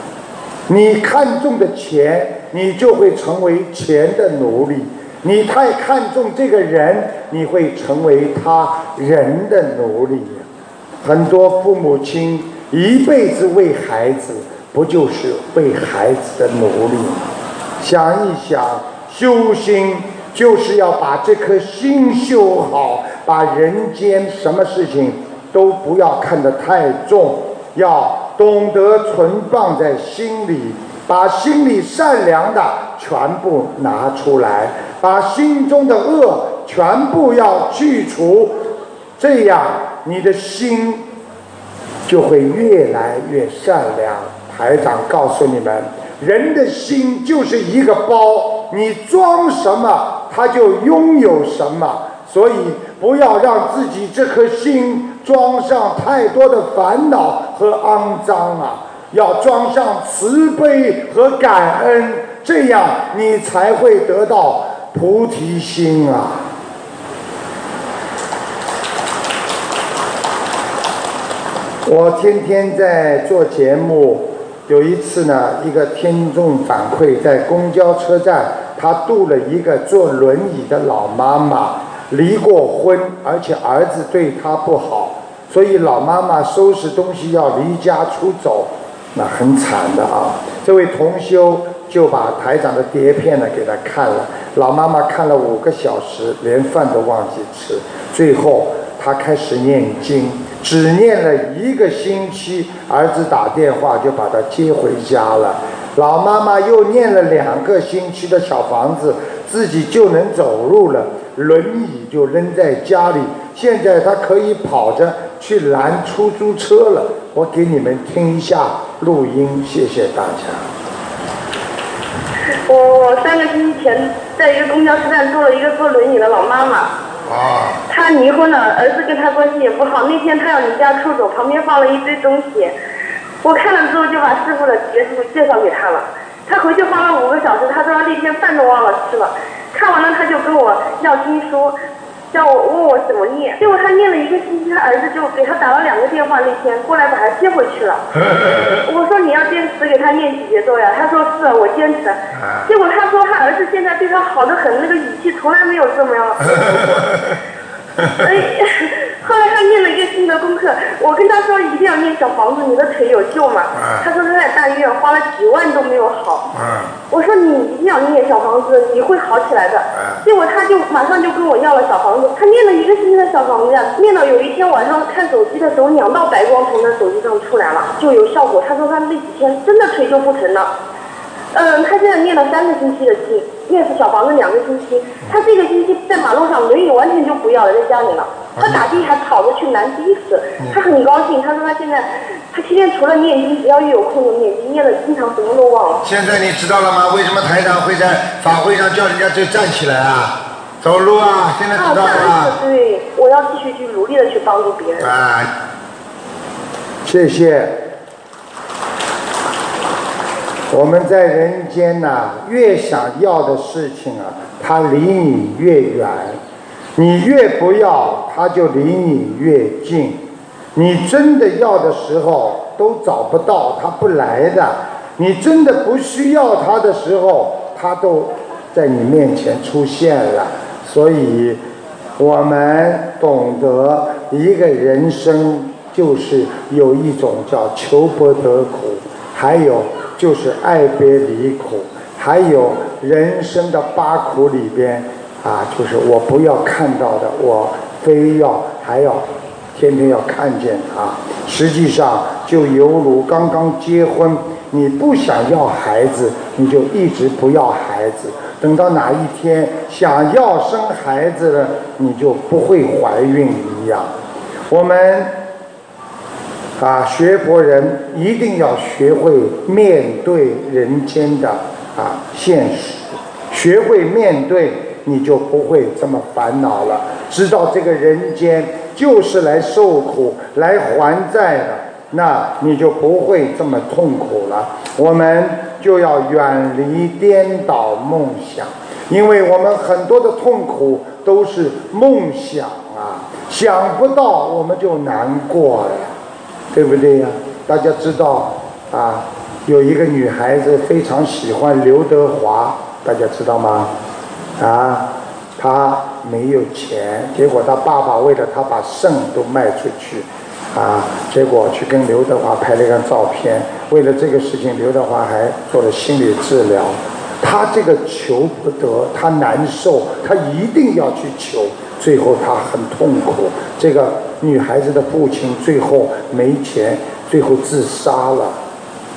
你看重的钱。你就会成为钱的奴隶。你太看重这个人，你会成为他人的奴隶。很多父母亲一辈子为孩子，不就是为孩子的奴隶吗？想一想，修心就是要把这颗心修好，把人间什么事情都不要看得太重，要懂得存放在心里。把心里善良的全部拿出来，把心中的恶全部要去除，这样你的心就会越来越善良。台长告诉你们，人的心就是一个包，你装什么，他就拥有什么。所以不要让自己这颗心装上太多的烦恼和肮脏啊。要装上慈悲和感恩，这样你才会得到菩提心啊！我天天在做节目，有一次呢，一个听众反馈，在公交车站，他渡了一个坐轮椅的老妈妈，离过婚，而且儿子对她不好，所以老妈妈收拾东西要离家出走。那很惨的啊！这位同修就把台长的碟片呢给他看了，老妈妈看了五个小时，连饭都忘记吃。最后他开始念经，只念了一个星期，儿子打电话就把他接回家了。老妈妈又念了两个星期的小房子，自己就能走路了，轮椅就扔在家里。现在他可以跑着去拦出租车了。我给你们听一下录音，谢谢大家。我我三个星期前在一个公交车站坐了一个坐轮椅的老妈妈。啊。她离婚了，儿子跟她关系也不好。那天她要离家出走，旁边放了一堆东西。我看了之后就把师傅的结束介绍给她了。她回去花了五个小时，她说那天饭都忘了吃了。看完了她就跟我要经书。叫我问我怎么念，结果他念了一个星期，他儿子就给他打了两个电话，那天过来把他接回去了。我说你要坚持给他念几节奏呀？他说是，我坚持。结果他说他儿子现在对他好的很，那个语气从来没有这么样。哎，后来他念了一个新的功课，我跟他说一定要念小房子，你的腿有救嘛？他说他在大医院花了几万都没有好。我说你一定要念小房子，你会好起来的。结果他就马上就跟我要了小房子，他念了一个星期的小房子呀，念到有一天晚上看手机的时候，两道白光从他手机上出来了，就有效果。他说他那几天真的腿就不疼了。嗯，他现在念了三个星期的经，念是小房子两个星期。他这个星期在马路上轮椅完全就不要了，在家里了。他打的还跑着去拦的士，他很高兴。他说他现在，他天天除了念经，只要一有空就念经，念的经常什么都忘了。现在你知道了吗？为什么台长会在法会上叫人家就站起来啊？走路啊？现在知道了吗？对，我要继续去努力的去帮助别人。啊，谢谢。我们在人间呐，越想要的事情啊，它离你越远。你越不要，它就离你越近。你真的要的时候都找不到，他不来的。你真的不需要他的时候，他都在你面前出现了。所以，我们懂得一个人生就是有一种叫求不得苦，还有就是爱别离苦，还有人生的八苦里边。啊，就是我不要看到的，我非要还要天天要看见他。实际上就犹如刚刚结婚，你不想要孩子，你就一直不要孩子。等到哪一天想要生孩子了，你就不会怀孕一样。我们啊，学佛人一定要学会面对人间的啊现实，学会面对。你就不会这么烦恼了，知道这个人间就是来受苦、来还债的，那你就不会这么痛苦了。我们就要远离颠倒梦想，因为我们很多的痛苦都是梦想啊，想不到我们就难过了，对不对呀？大家知道啊，有一个女孩子非常喜欢刘德华，大家知道吗？啊，她没有钱，结果她爸爸为了她把肾都卖出去，啊，结果去跟刘德华拍了一张照片。为了这个事情，刘德华还做了心理治疗。他这个求不得，他难受，他一定要去求，最后他很痛苦。这个女孩子的父亲最后没钱，最后自杀了。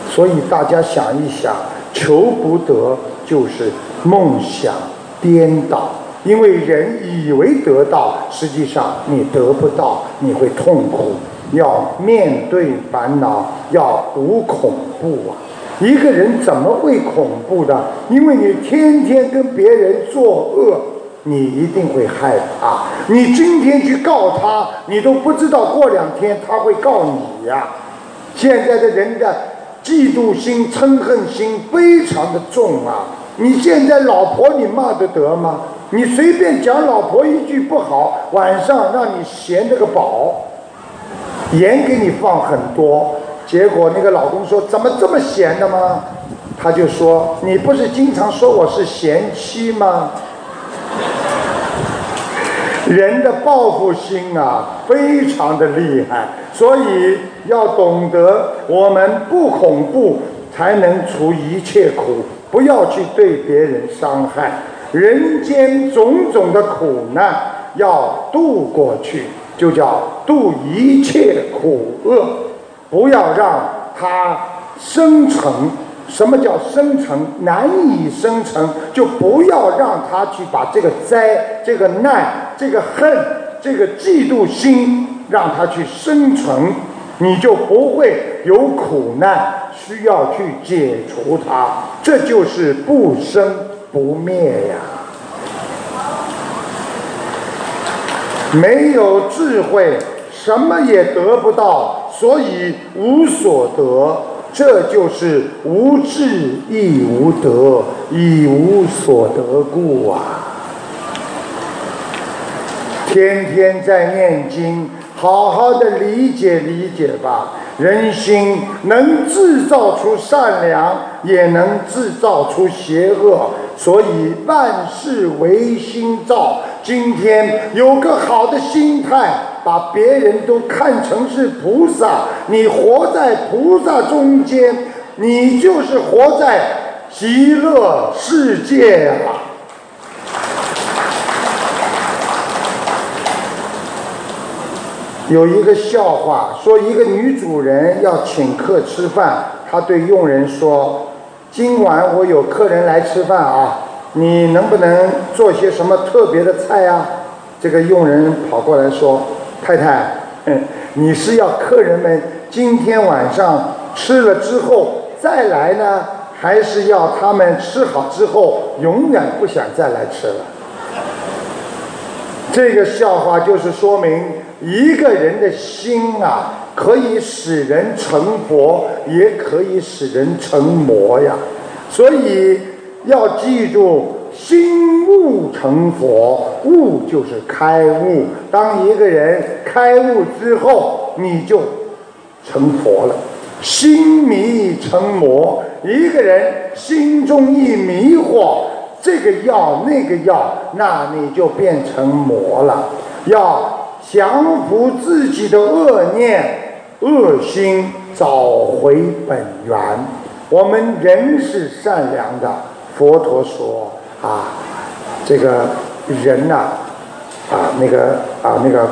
所以大家想一想，求不得就是梦想。颠倒，因为人以为得到，实际上你得不到，你会痛苦。要面对烦恼，要无恐怖啊！一个人怎么会恐怖的？因为你天天跟别人作恶，你一定会害怕。你今天去告他，你都不知道过两天他会告你呀。现在的人的嫉妒心、嗔恨心非常的重啊。你现在老婆你骂得得吗？你随便讲老婆一句不好，晚上让你闲着个饱，盐给你放很多，结果那个老公说怎么这么闲的吗？他就说你不是经常说我是贤妻吗？人的报复心啊，非常的厉害，所以要懂得我们不恐怖，才能除一切苦。不要去对别人伤害，人间种种的苦难要渡过去，就叫渡一切苦厄，不要让它生成。什么叫生成？难以生成，就不要让他去把这个灾、这个难、这个恨、这个嫉妒心让他去生成，你就不会有苦难。需要去解除它，这就是不生不灭呀。没有智慧，什么也得不到，所以无所得。这就是无智亦无得，亦无所得故啊。天天在念经，好好的理解理解吧。人心能制造出善良，也能制造出邪恶，所以万事唯心造。今天有个好的心态，把别人都看成是菩萨，你活在菩萨中间，你就是活在极乐世界啊！有一个笑话，说一个女主人要请客吃饭，她对佣人说：“今晚我有客人来吃饭啊，你能不能做些什么特别的菜啊？”这个佣人跑过来说：“太太，你是要客人们今天晚上吃了之后再来呢，还是要他们吃好之后永远不想再来吃了？”这个笑话就是说明。一个人的心啊，可以使人成佛，也可以使人成魔呀。所以要记住，心悟成佛，悟就是开悟。当一个人开悟之后，你就成佛了。心迷成魔，一个人心中一迷惑，这个药那个药，那你就变成魔了。要降服自己的恶念、恶心，找回本源。我们人是善良的，佛陀说啊，这个人呐，啊那个啊那个，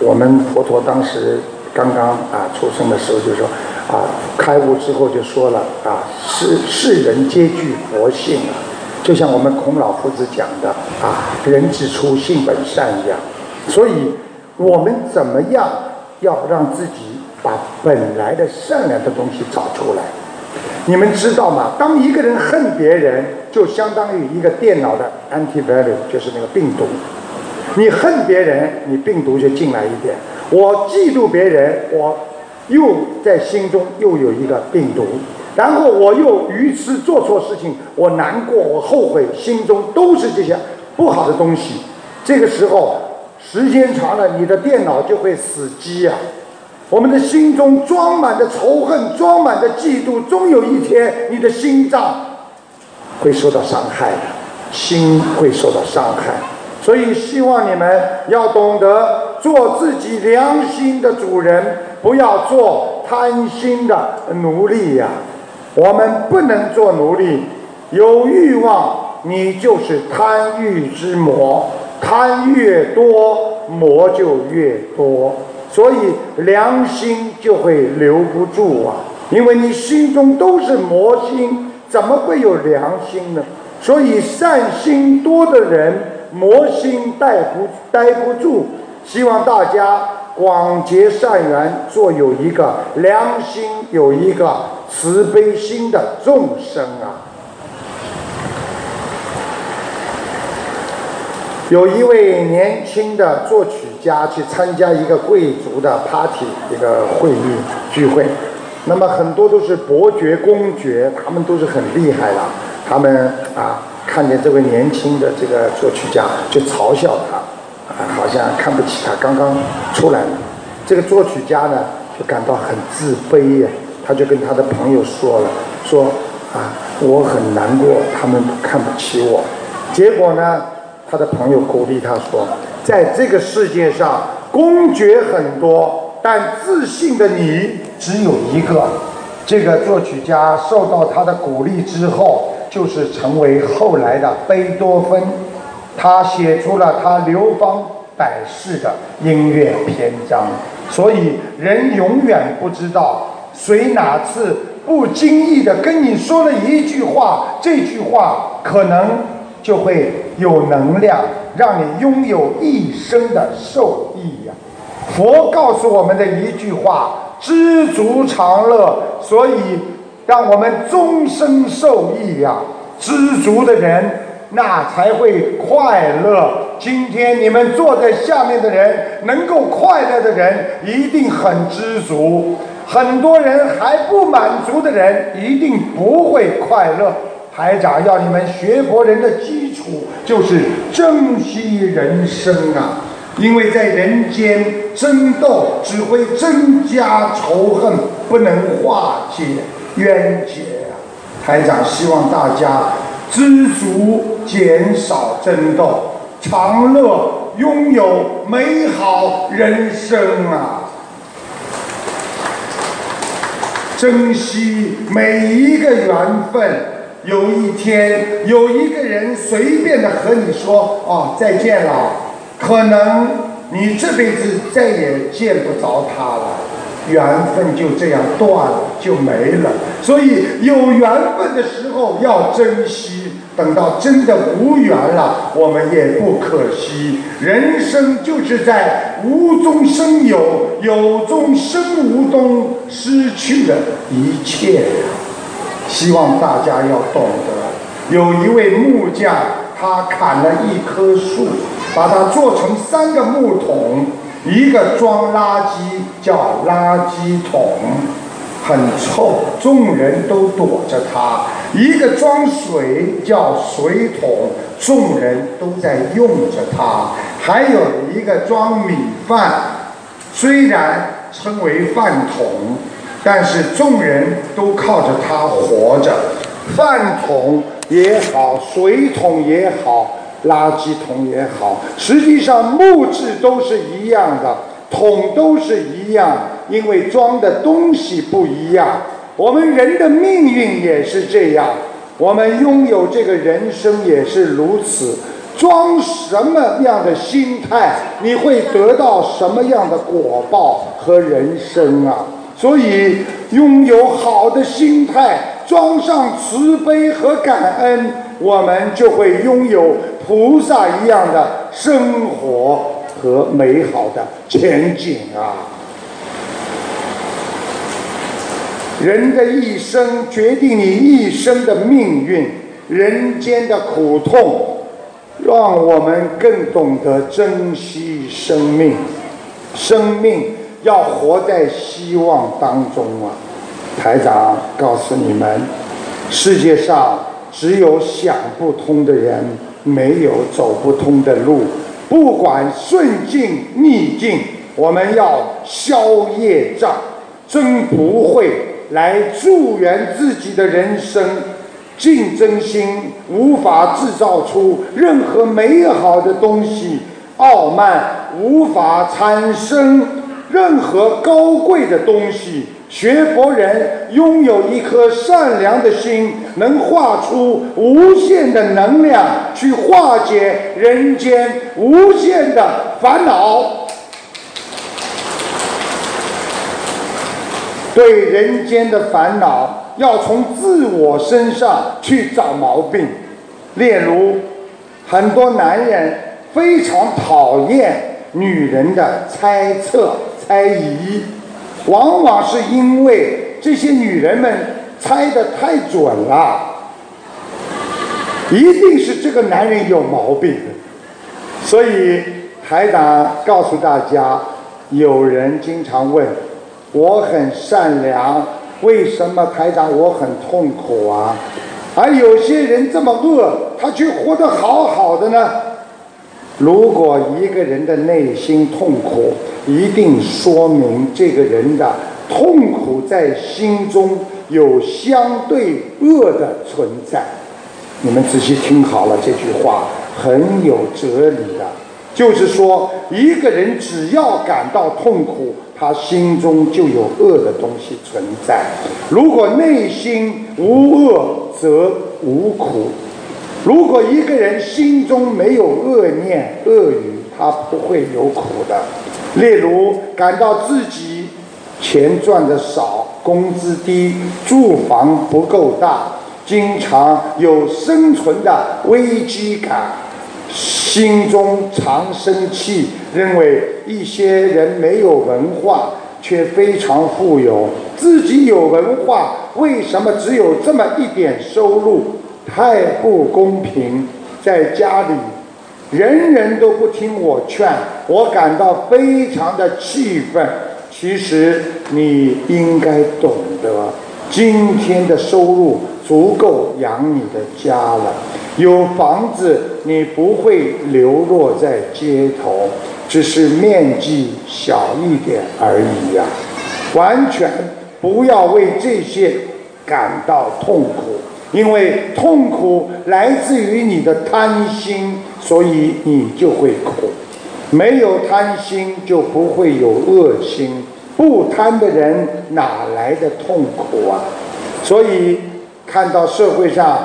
我们佛陀当时刚刚啊出生的时候就说。啊，开悟之后就说了啊，世世人皆具佛性啊，就像我们孔老夫子讲的啊，人之初性本善一样。所以，我们怎么样要让自己把本来的善良的东西找出来？你们知道吗？当一个人恨别人，就相当于一个电脑的 antivirus，就是那个病毒。你恨别人，你病毒就进来一点。我嫉妒别人，我。又在心中又有一个病毒，然后我又愚痴做错事情，我难过，我后悔，心中都是这些不好的东西。这个时候，时间长了，你的电脑就会死机呀。我们的心中装满的仇恨，装满的嫉妒，终有一天，你的心脏会受到伤害的，心会受到伤害。所以，希望你们要懂得做自己良心的主人。不要做贪心的奴隶呀！我们不能做奴隶。有欲望，你就是贪欲之魔。贪越多，魔就越多。所以良心就会留不住啊！因为你心中都是魔心，怎么会有良心呢？所以善心多的人，魔心待不待不住。希望大家。广结善缘，做有一个良心、有一个慈悲心的众生啊！有一位年轻的作曲家去参加一个贵族的 party，一个会议聚会，那么很多都是伯爵、公爵，他们都是很厉害的。他们啊，看见这位年轻的这个作曲家，就嘲笑他。啊，好像看不起他，刚刚出来。这个作曲家呢，就感到很自卑呀。他就跟他的朋友说了，说啊，我很难过，他们看不起我。结果呢，他的朋友鼓励他说，在这个世界上，公爵很多，但自信的你只有一个。这个作曲家受到他的鼓励之后，就是成为后来的贝多芬。他写出了他流芳百世的音乐篇章，所以人永远不知道谁哪次不经意的跟你说了一句话，这句话可能就会有能量，让你拥有一生的受益呀。佛告诉我们的一句话：知足常乐，所以让我们终生受益呀。知足的人。那才会快乐。今天你们坐在下面的人，能够快乐的人一定很知足；很多人还不满足的人，一定不会快乐。台长要你们学佛人的基础就是珍惜人生啊！因为在人间争斗只会增加仇恨，不能化解冤结啊！台长希望大家。知足，减少争斗，长乐，拥有美好人生啊！珍惜每一个缘分。有一天，有一个人随便的和你说：“哦，再见了。”可能你这辈子再也见不着他了。缘分就这样断了，就没了。所以有缘分的时候要珍惜，等到真的无缘了，我们也不可惜。人生就是在无中生有，有中生无，中失去了一切。希望大家要懂得。有一位木匠，他砍了一棵树，把它做成三个木桶。一个装垃圾叫垃圾桶，很臭，众人都躲着它。一个装水叫水桶，众人都在用着它。还有一个装米饭，虽然称为饭桶，但是众人都靠着它活着。饭桶也好，水桶也好，垃圾桶也好，实际上木质都是一样的，桶都是一样，因为装的东西不一样。我们人的命运也是这样，我们拥有这个人生也是如此。装什么样的心态，你会得到什么样的果报和人生啊？所以，拥有好的心态，装上慈悲和感恩，我们就会拥有菩萨一样的生活和美好的前景啊！人的一生决定你一生的命运，人间的苦痛。让我们更懂得珍惜生命，生命要活在希望当中啊！台长告诉你们，世界上只有想不通的人，没有走不通的路。不管顺境逆境，我们要消业障，真不会来助缘自己的人生。竞争心无法制造出任何美好的东西，傲慢无法产生任何高贵的东西。学佛人拥有一颗善良的心，能化出无限的能量，去化解人间无限的烦恼。对人间的烦恼。要从自我身上去找毛病，例如，很多男人非常讨厌女人的猜测、猜疑，往往是因为这些女人们猜的太准了，一定是这个男人有毛病。所以台长告诉大家，有人经常问，我很善良。为什么台长我很痛苦啊？而有些人这么恶，他却活得好好的呢？如果一个人的内心痛苦，一定说明这个人的痛苦在心中有相对恶的存在。你们仔细听好了，这句话很有哲理的，就是说，一个人只要感到痛苦。他心中就有恶的东西存在。如果内心无恶，则无苦。如果一个人心中没有恶念、恶语，他不会有苦的。例如，感到自己钱赚的少，工资低，住房不够大，经常有生存的危机感。心中常生气，认为一些人没有文化却非常富有，自己有文化，为什么只有这么一点收入？太不公平！在家里，人人都不听我劝，我感到非常的气愤。其实你应该懂得，今天的收入足够养你的家了。有房子，你不会流落在街头，只是面积小一点而已呀。完全不要为这些感到痛苦，因为痛苦来自于你的贪心，所以你就会苦。没有贪心，就不会有恶心。不贪的人，哪来的痛苦啊？所以看到社会上。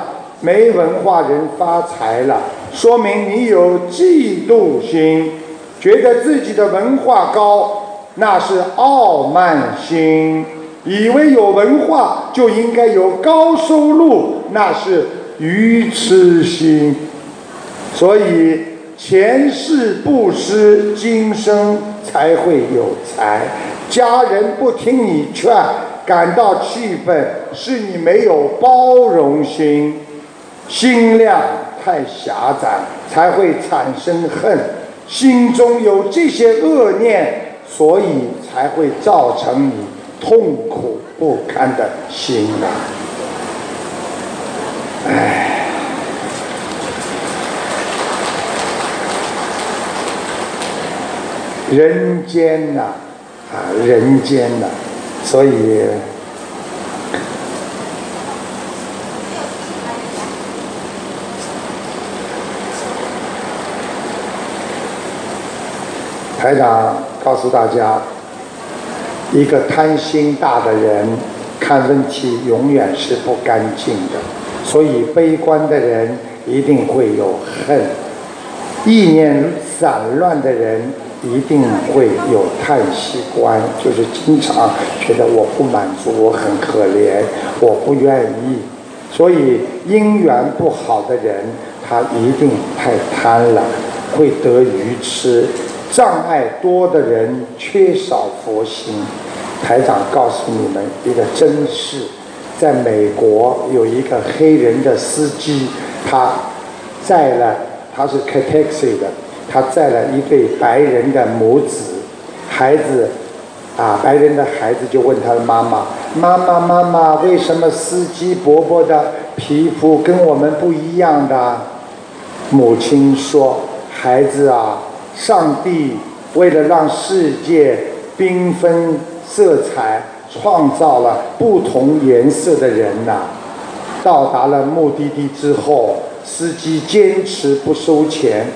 没文化人发财了，说明你有嫉妒心，觉得自己的文化高，那是傲慢心；以为有文化就应该有高收入，那是愚痴心。所以前世布施，今生才会有财。家人不听你劝，感到气愤，是你没有包容心。心量太狭窄，才会产生恨。心中有这些恶念，所以才会造成你痛苦不堪的心啊！唉，人间呐，啊，人间呐，所以。台长告诉大家，一个贪心大的人看问题永远是不干净的，所以悲观的人一定会有恨，意念散乱的人一定会有叹息观，就是经常觉得我不满足，我很可怜，我不愿意，所以姻缘不好的人他一定太贪了，会得愚痴。障碍多的人缺少佛心。台长告诉你们一个真事：在美国有一个黑人的司机，他载了，他是开 taxi 的，他载了一对白人的母子，孩子，啊，白人的孩子就问他的妈妈：“妈妈，妈妈，为什么司机伯伯的皮肤跟我们不一样的？”母亲说：“孩子啊。”上帝为了让世界缤纷色彩，创造了不同颜色的人呐。到达了目的地之后，司机坚持不收钱。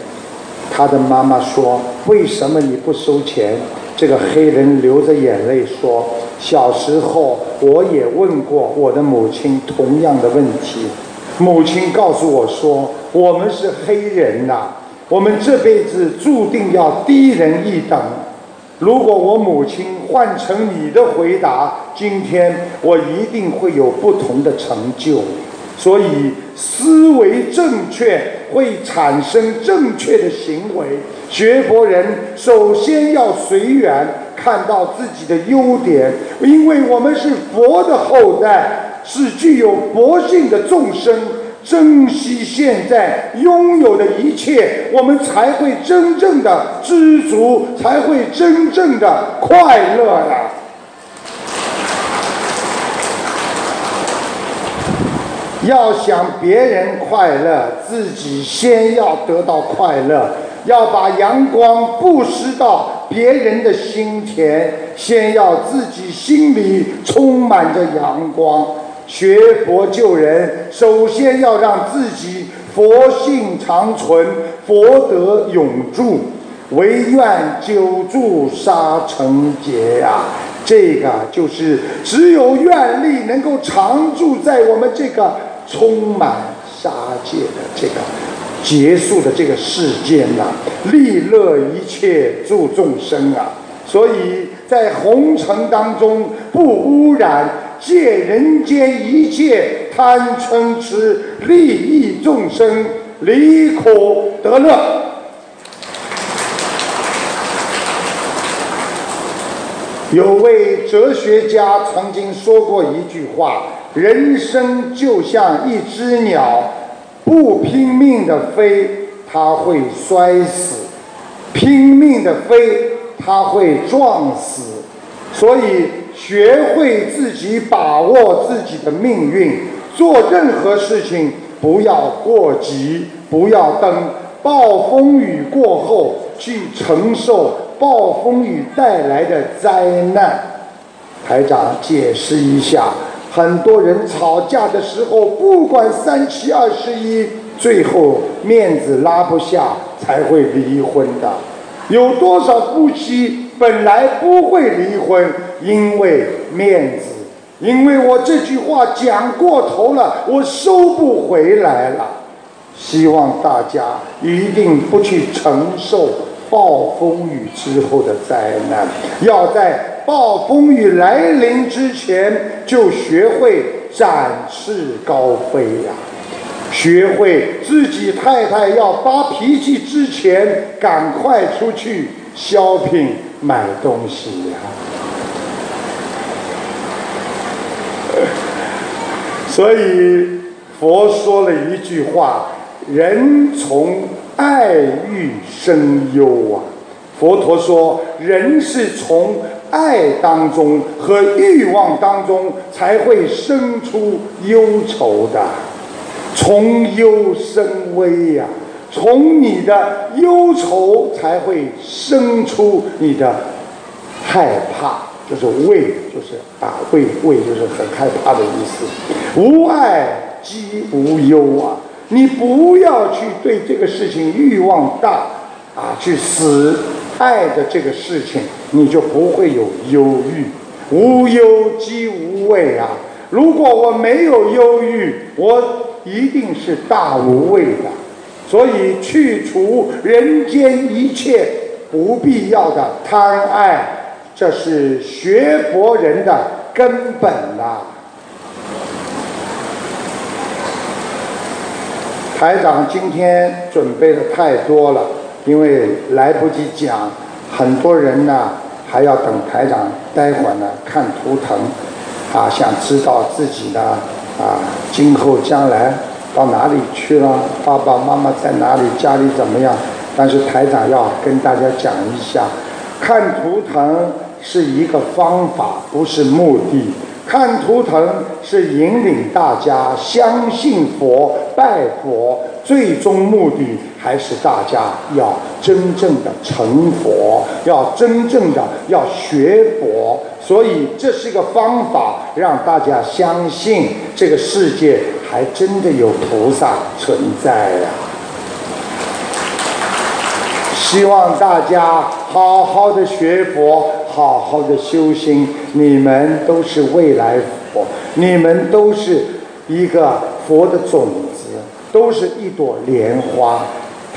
他的妈妈说：“为什么你不收钱？”这个黑人流着眼泪说：“小时候我也问过我的母亲同样的问题，母亲告诉我说：我们是黑人呐。”我们这辈子注定要低人一等。如果我母亲换成你的回答，今天我一定会有不同的成就。所以，思维正确会产生正确的行为。学佛人首先要随缘，看到自己的优点，因为我们是佛的后代，是具有佛性的众生。珍惜现在拥有的一切，我们才会真正的知足，才会真正的快乐呀！要想别人快乐，自己先要得到快乐。要把阳光布施到别人的心田，先要自己心里充满着阳光。学佛救人，首先要让自己佛性长存，佛德永驻。唯愿久住沙城劫呀！这个就是只有愿力能够常住在我们这个充满杀戒的这个结束的这个世间呐，利乐一切助众生啊！所以在红尘当中不污染。借人间一切贪嗔痴，利益众生，离苦得乐。有位哲学家曾经说过一句话：“人生就像一只鸟，不拼命的飞，它会摔死；拼命的飞，它会撞死。”所以。学会自己把握自己的命运，做任何事情不要过急，不要等暴风雨过后去承受暴风雨带来的灾难。台长解释一下，很多人吵架的时候，不管三七二十一，最后面子拉不下才会离婚的。有多少夫妻本来不会离婚？因为面子，因为我这句话讲过头了，我收不回来了。希望大家一定不去承受暴风雨之后的灾难，要在暴风雨来临之前就学会展翅高飞呀！学会自己太太要发脾气之前，赶快出去 shopping 买东西呀！所以佛说了一句话：“人从爱欲生忧啊。”佛陀说：“人是从爱当中和欲望当中才会生出忧愁的，从忧生危呀，从你的忧愁才会生出你的害怕，就是畏，就是啊畏畏就是很害怕的意思。无爱即无忧啊，你不要去对这个事情欲望大啊，去死。爱的这个事情，你就不会有忧郁，无忧即无畏啊！如果我没有忧郁，我一定是大无畏的。所以去除人间一切不必要的贪爱，这是学佛人的根本呐。台长今天准备的太多了。因为来不及讲，很多人呢还要等台长待会儿呢看图腾，啊，想知道自己呢啊今后将来到哪里去了，爸爸妈妈在哪里，家里怎么样？但是台长要跟大家讲一下，看图腾是一个方法，不是目的。看图腾是引领大家相信佛、拜佛，最终目的还是大家要真正的成佛，要真正的要学佛。所以这是一个方法，让大家相信这个世界还真的有菩萨存在呀。希望大家好好的学佛。好好的修心，你们都是未来佛，你们都是一个佛的种子，都是一朵莲花。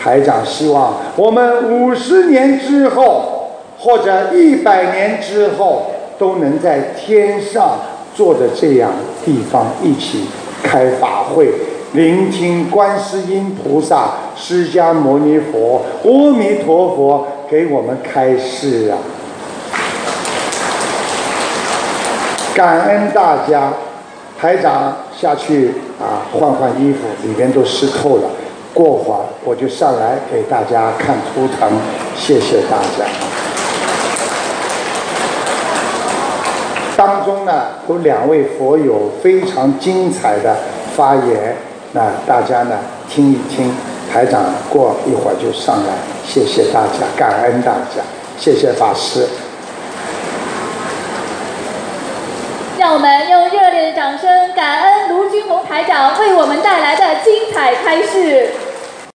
台长希望我们五十年之后，或者一百年之后，都能在天上坐着这样地方一起开法会，聆听观世音菩萨、释迦牟尼佛、阿弥陀佛给我们开示啊。感恩大家，台长下去啊，换换衣服，里面都湿透了。过会儿我就上来给大家看图腾，谢谢大家。当中呢有两位佛友非常精彩的发言，那大家呢听一听。台长过一会儿就上来，谢谢大家，感恩大家，谢谢法师。让我们用热烈的掌声，感恩卢军宏台长为我们带来的精彩开示。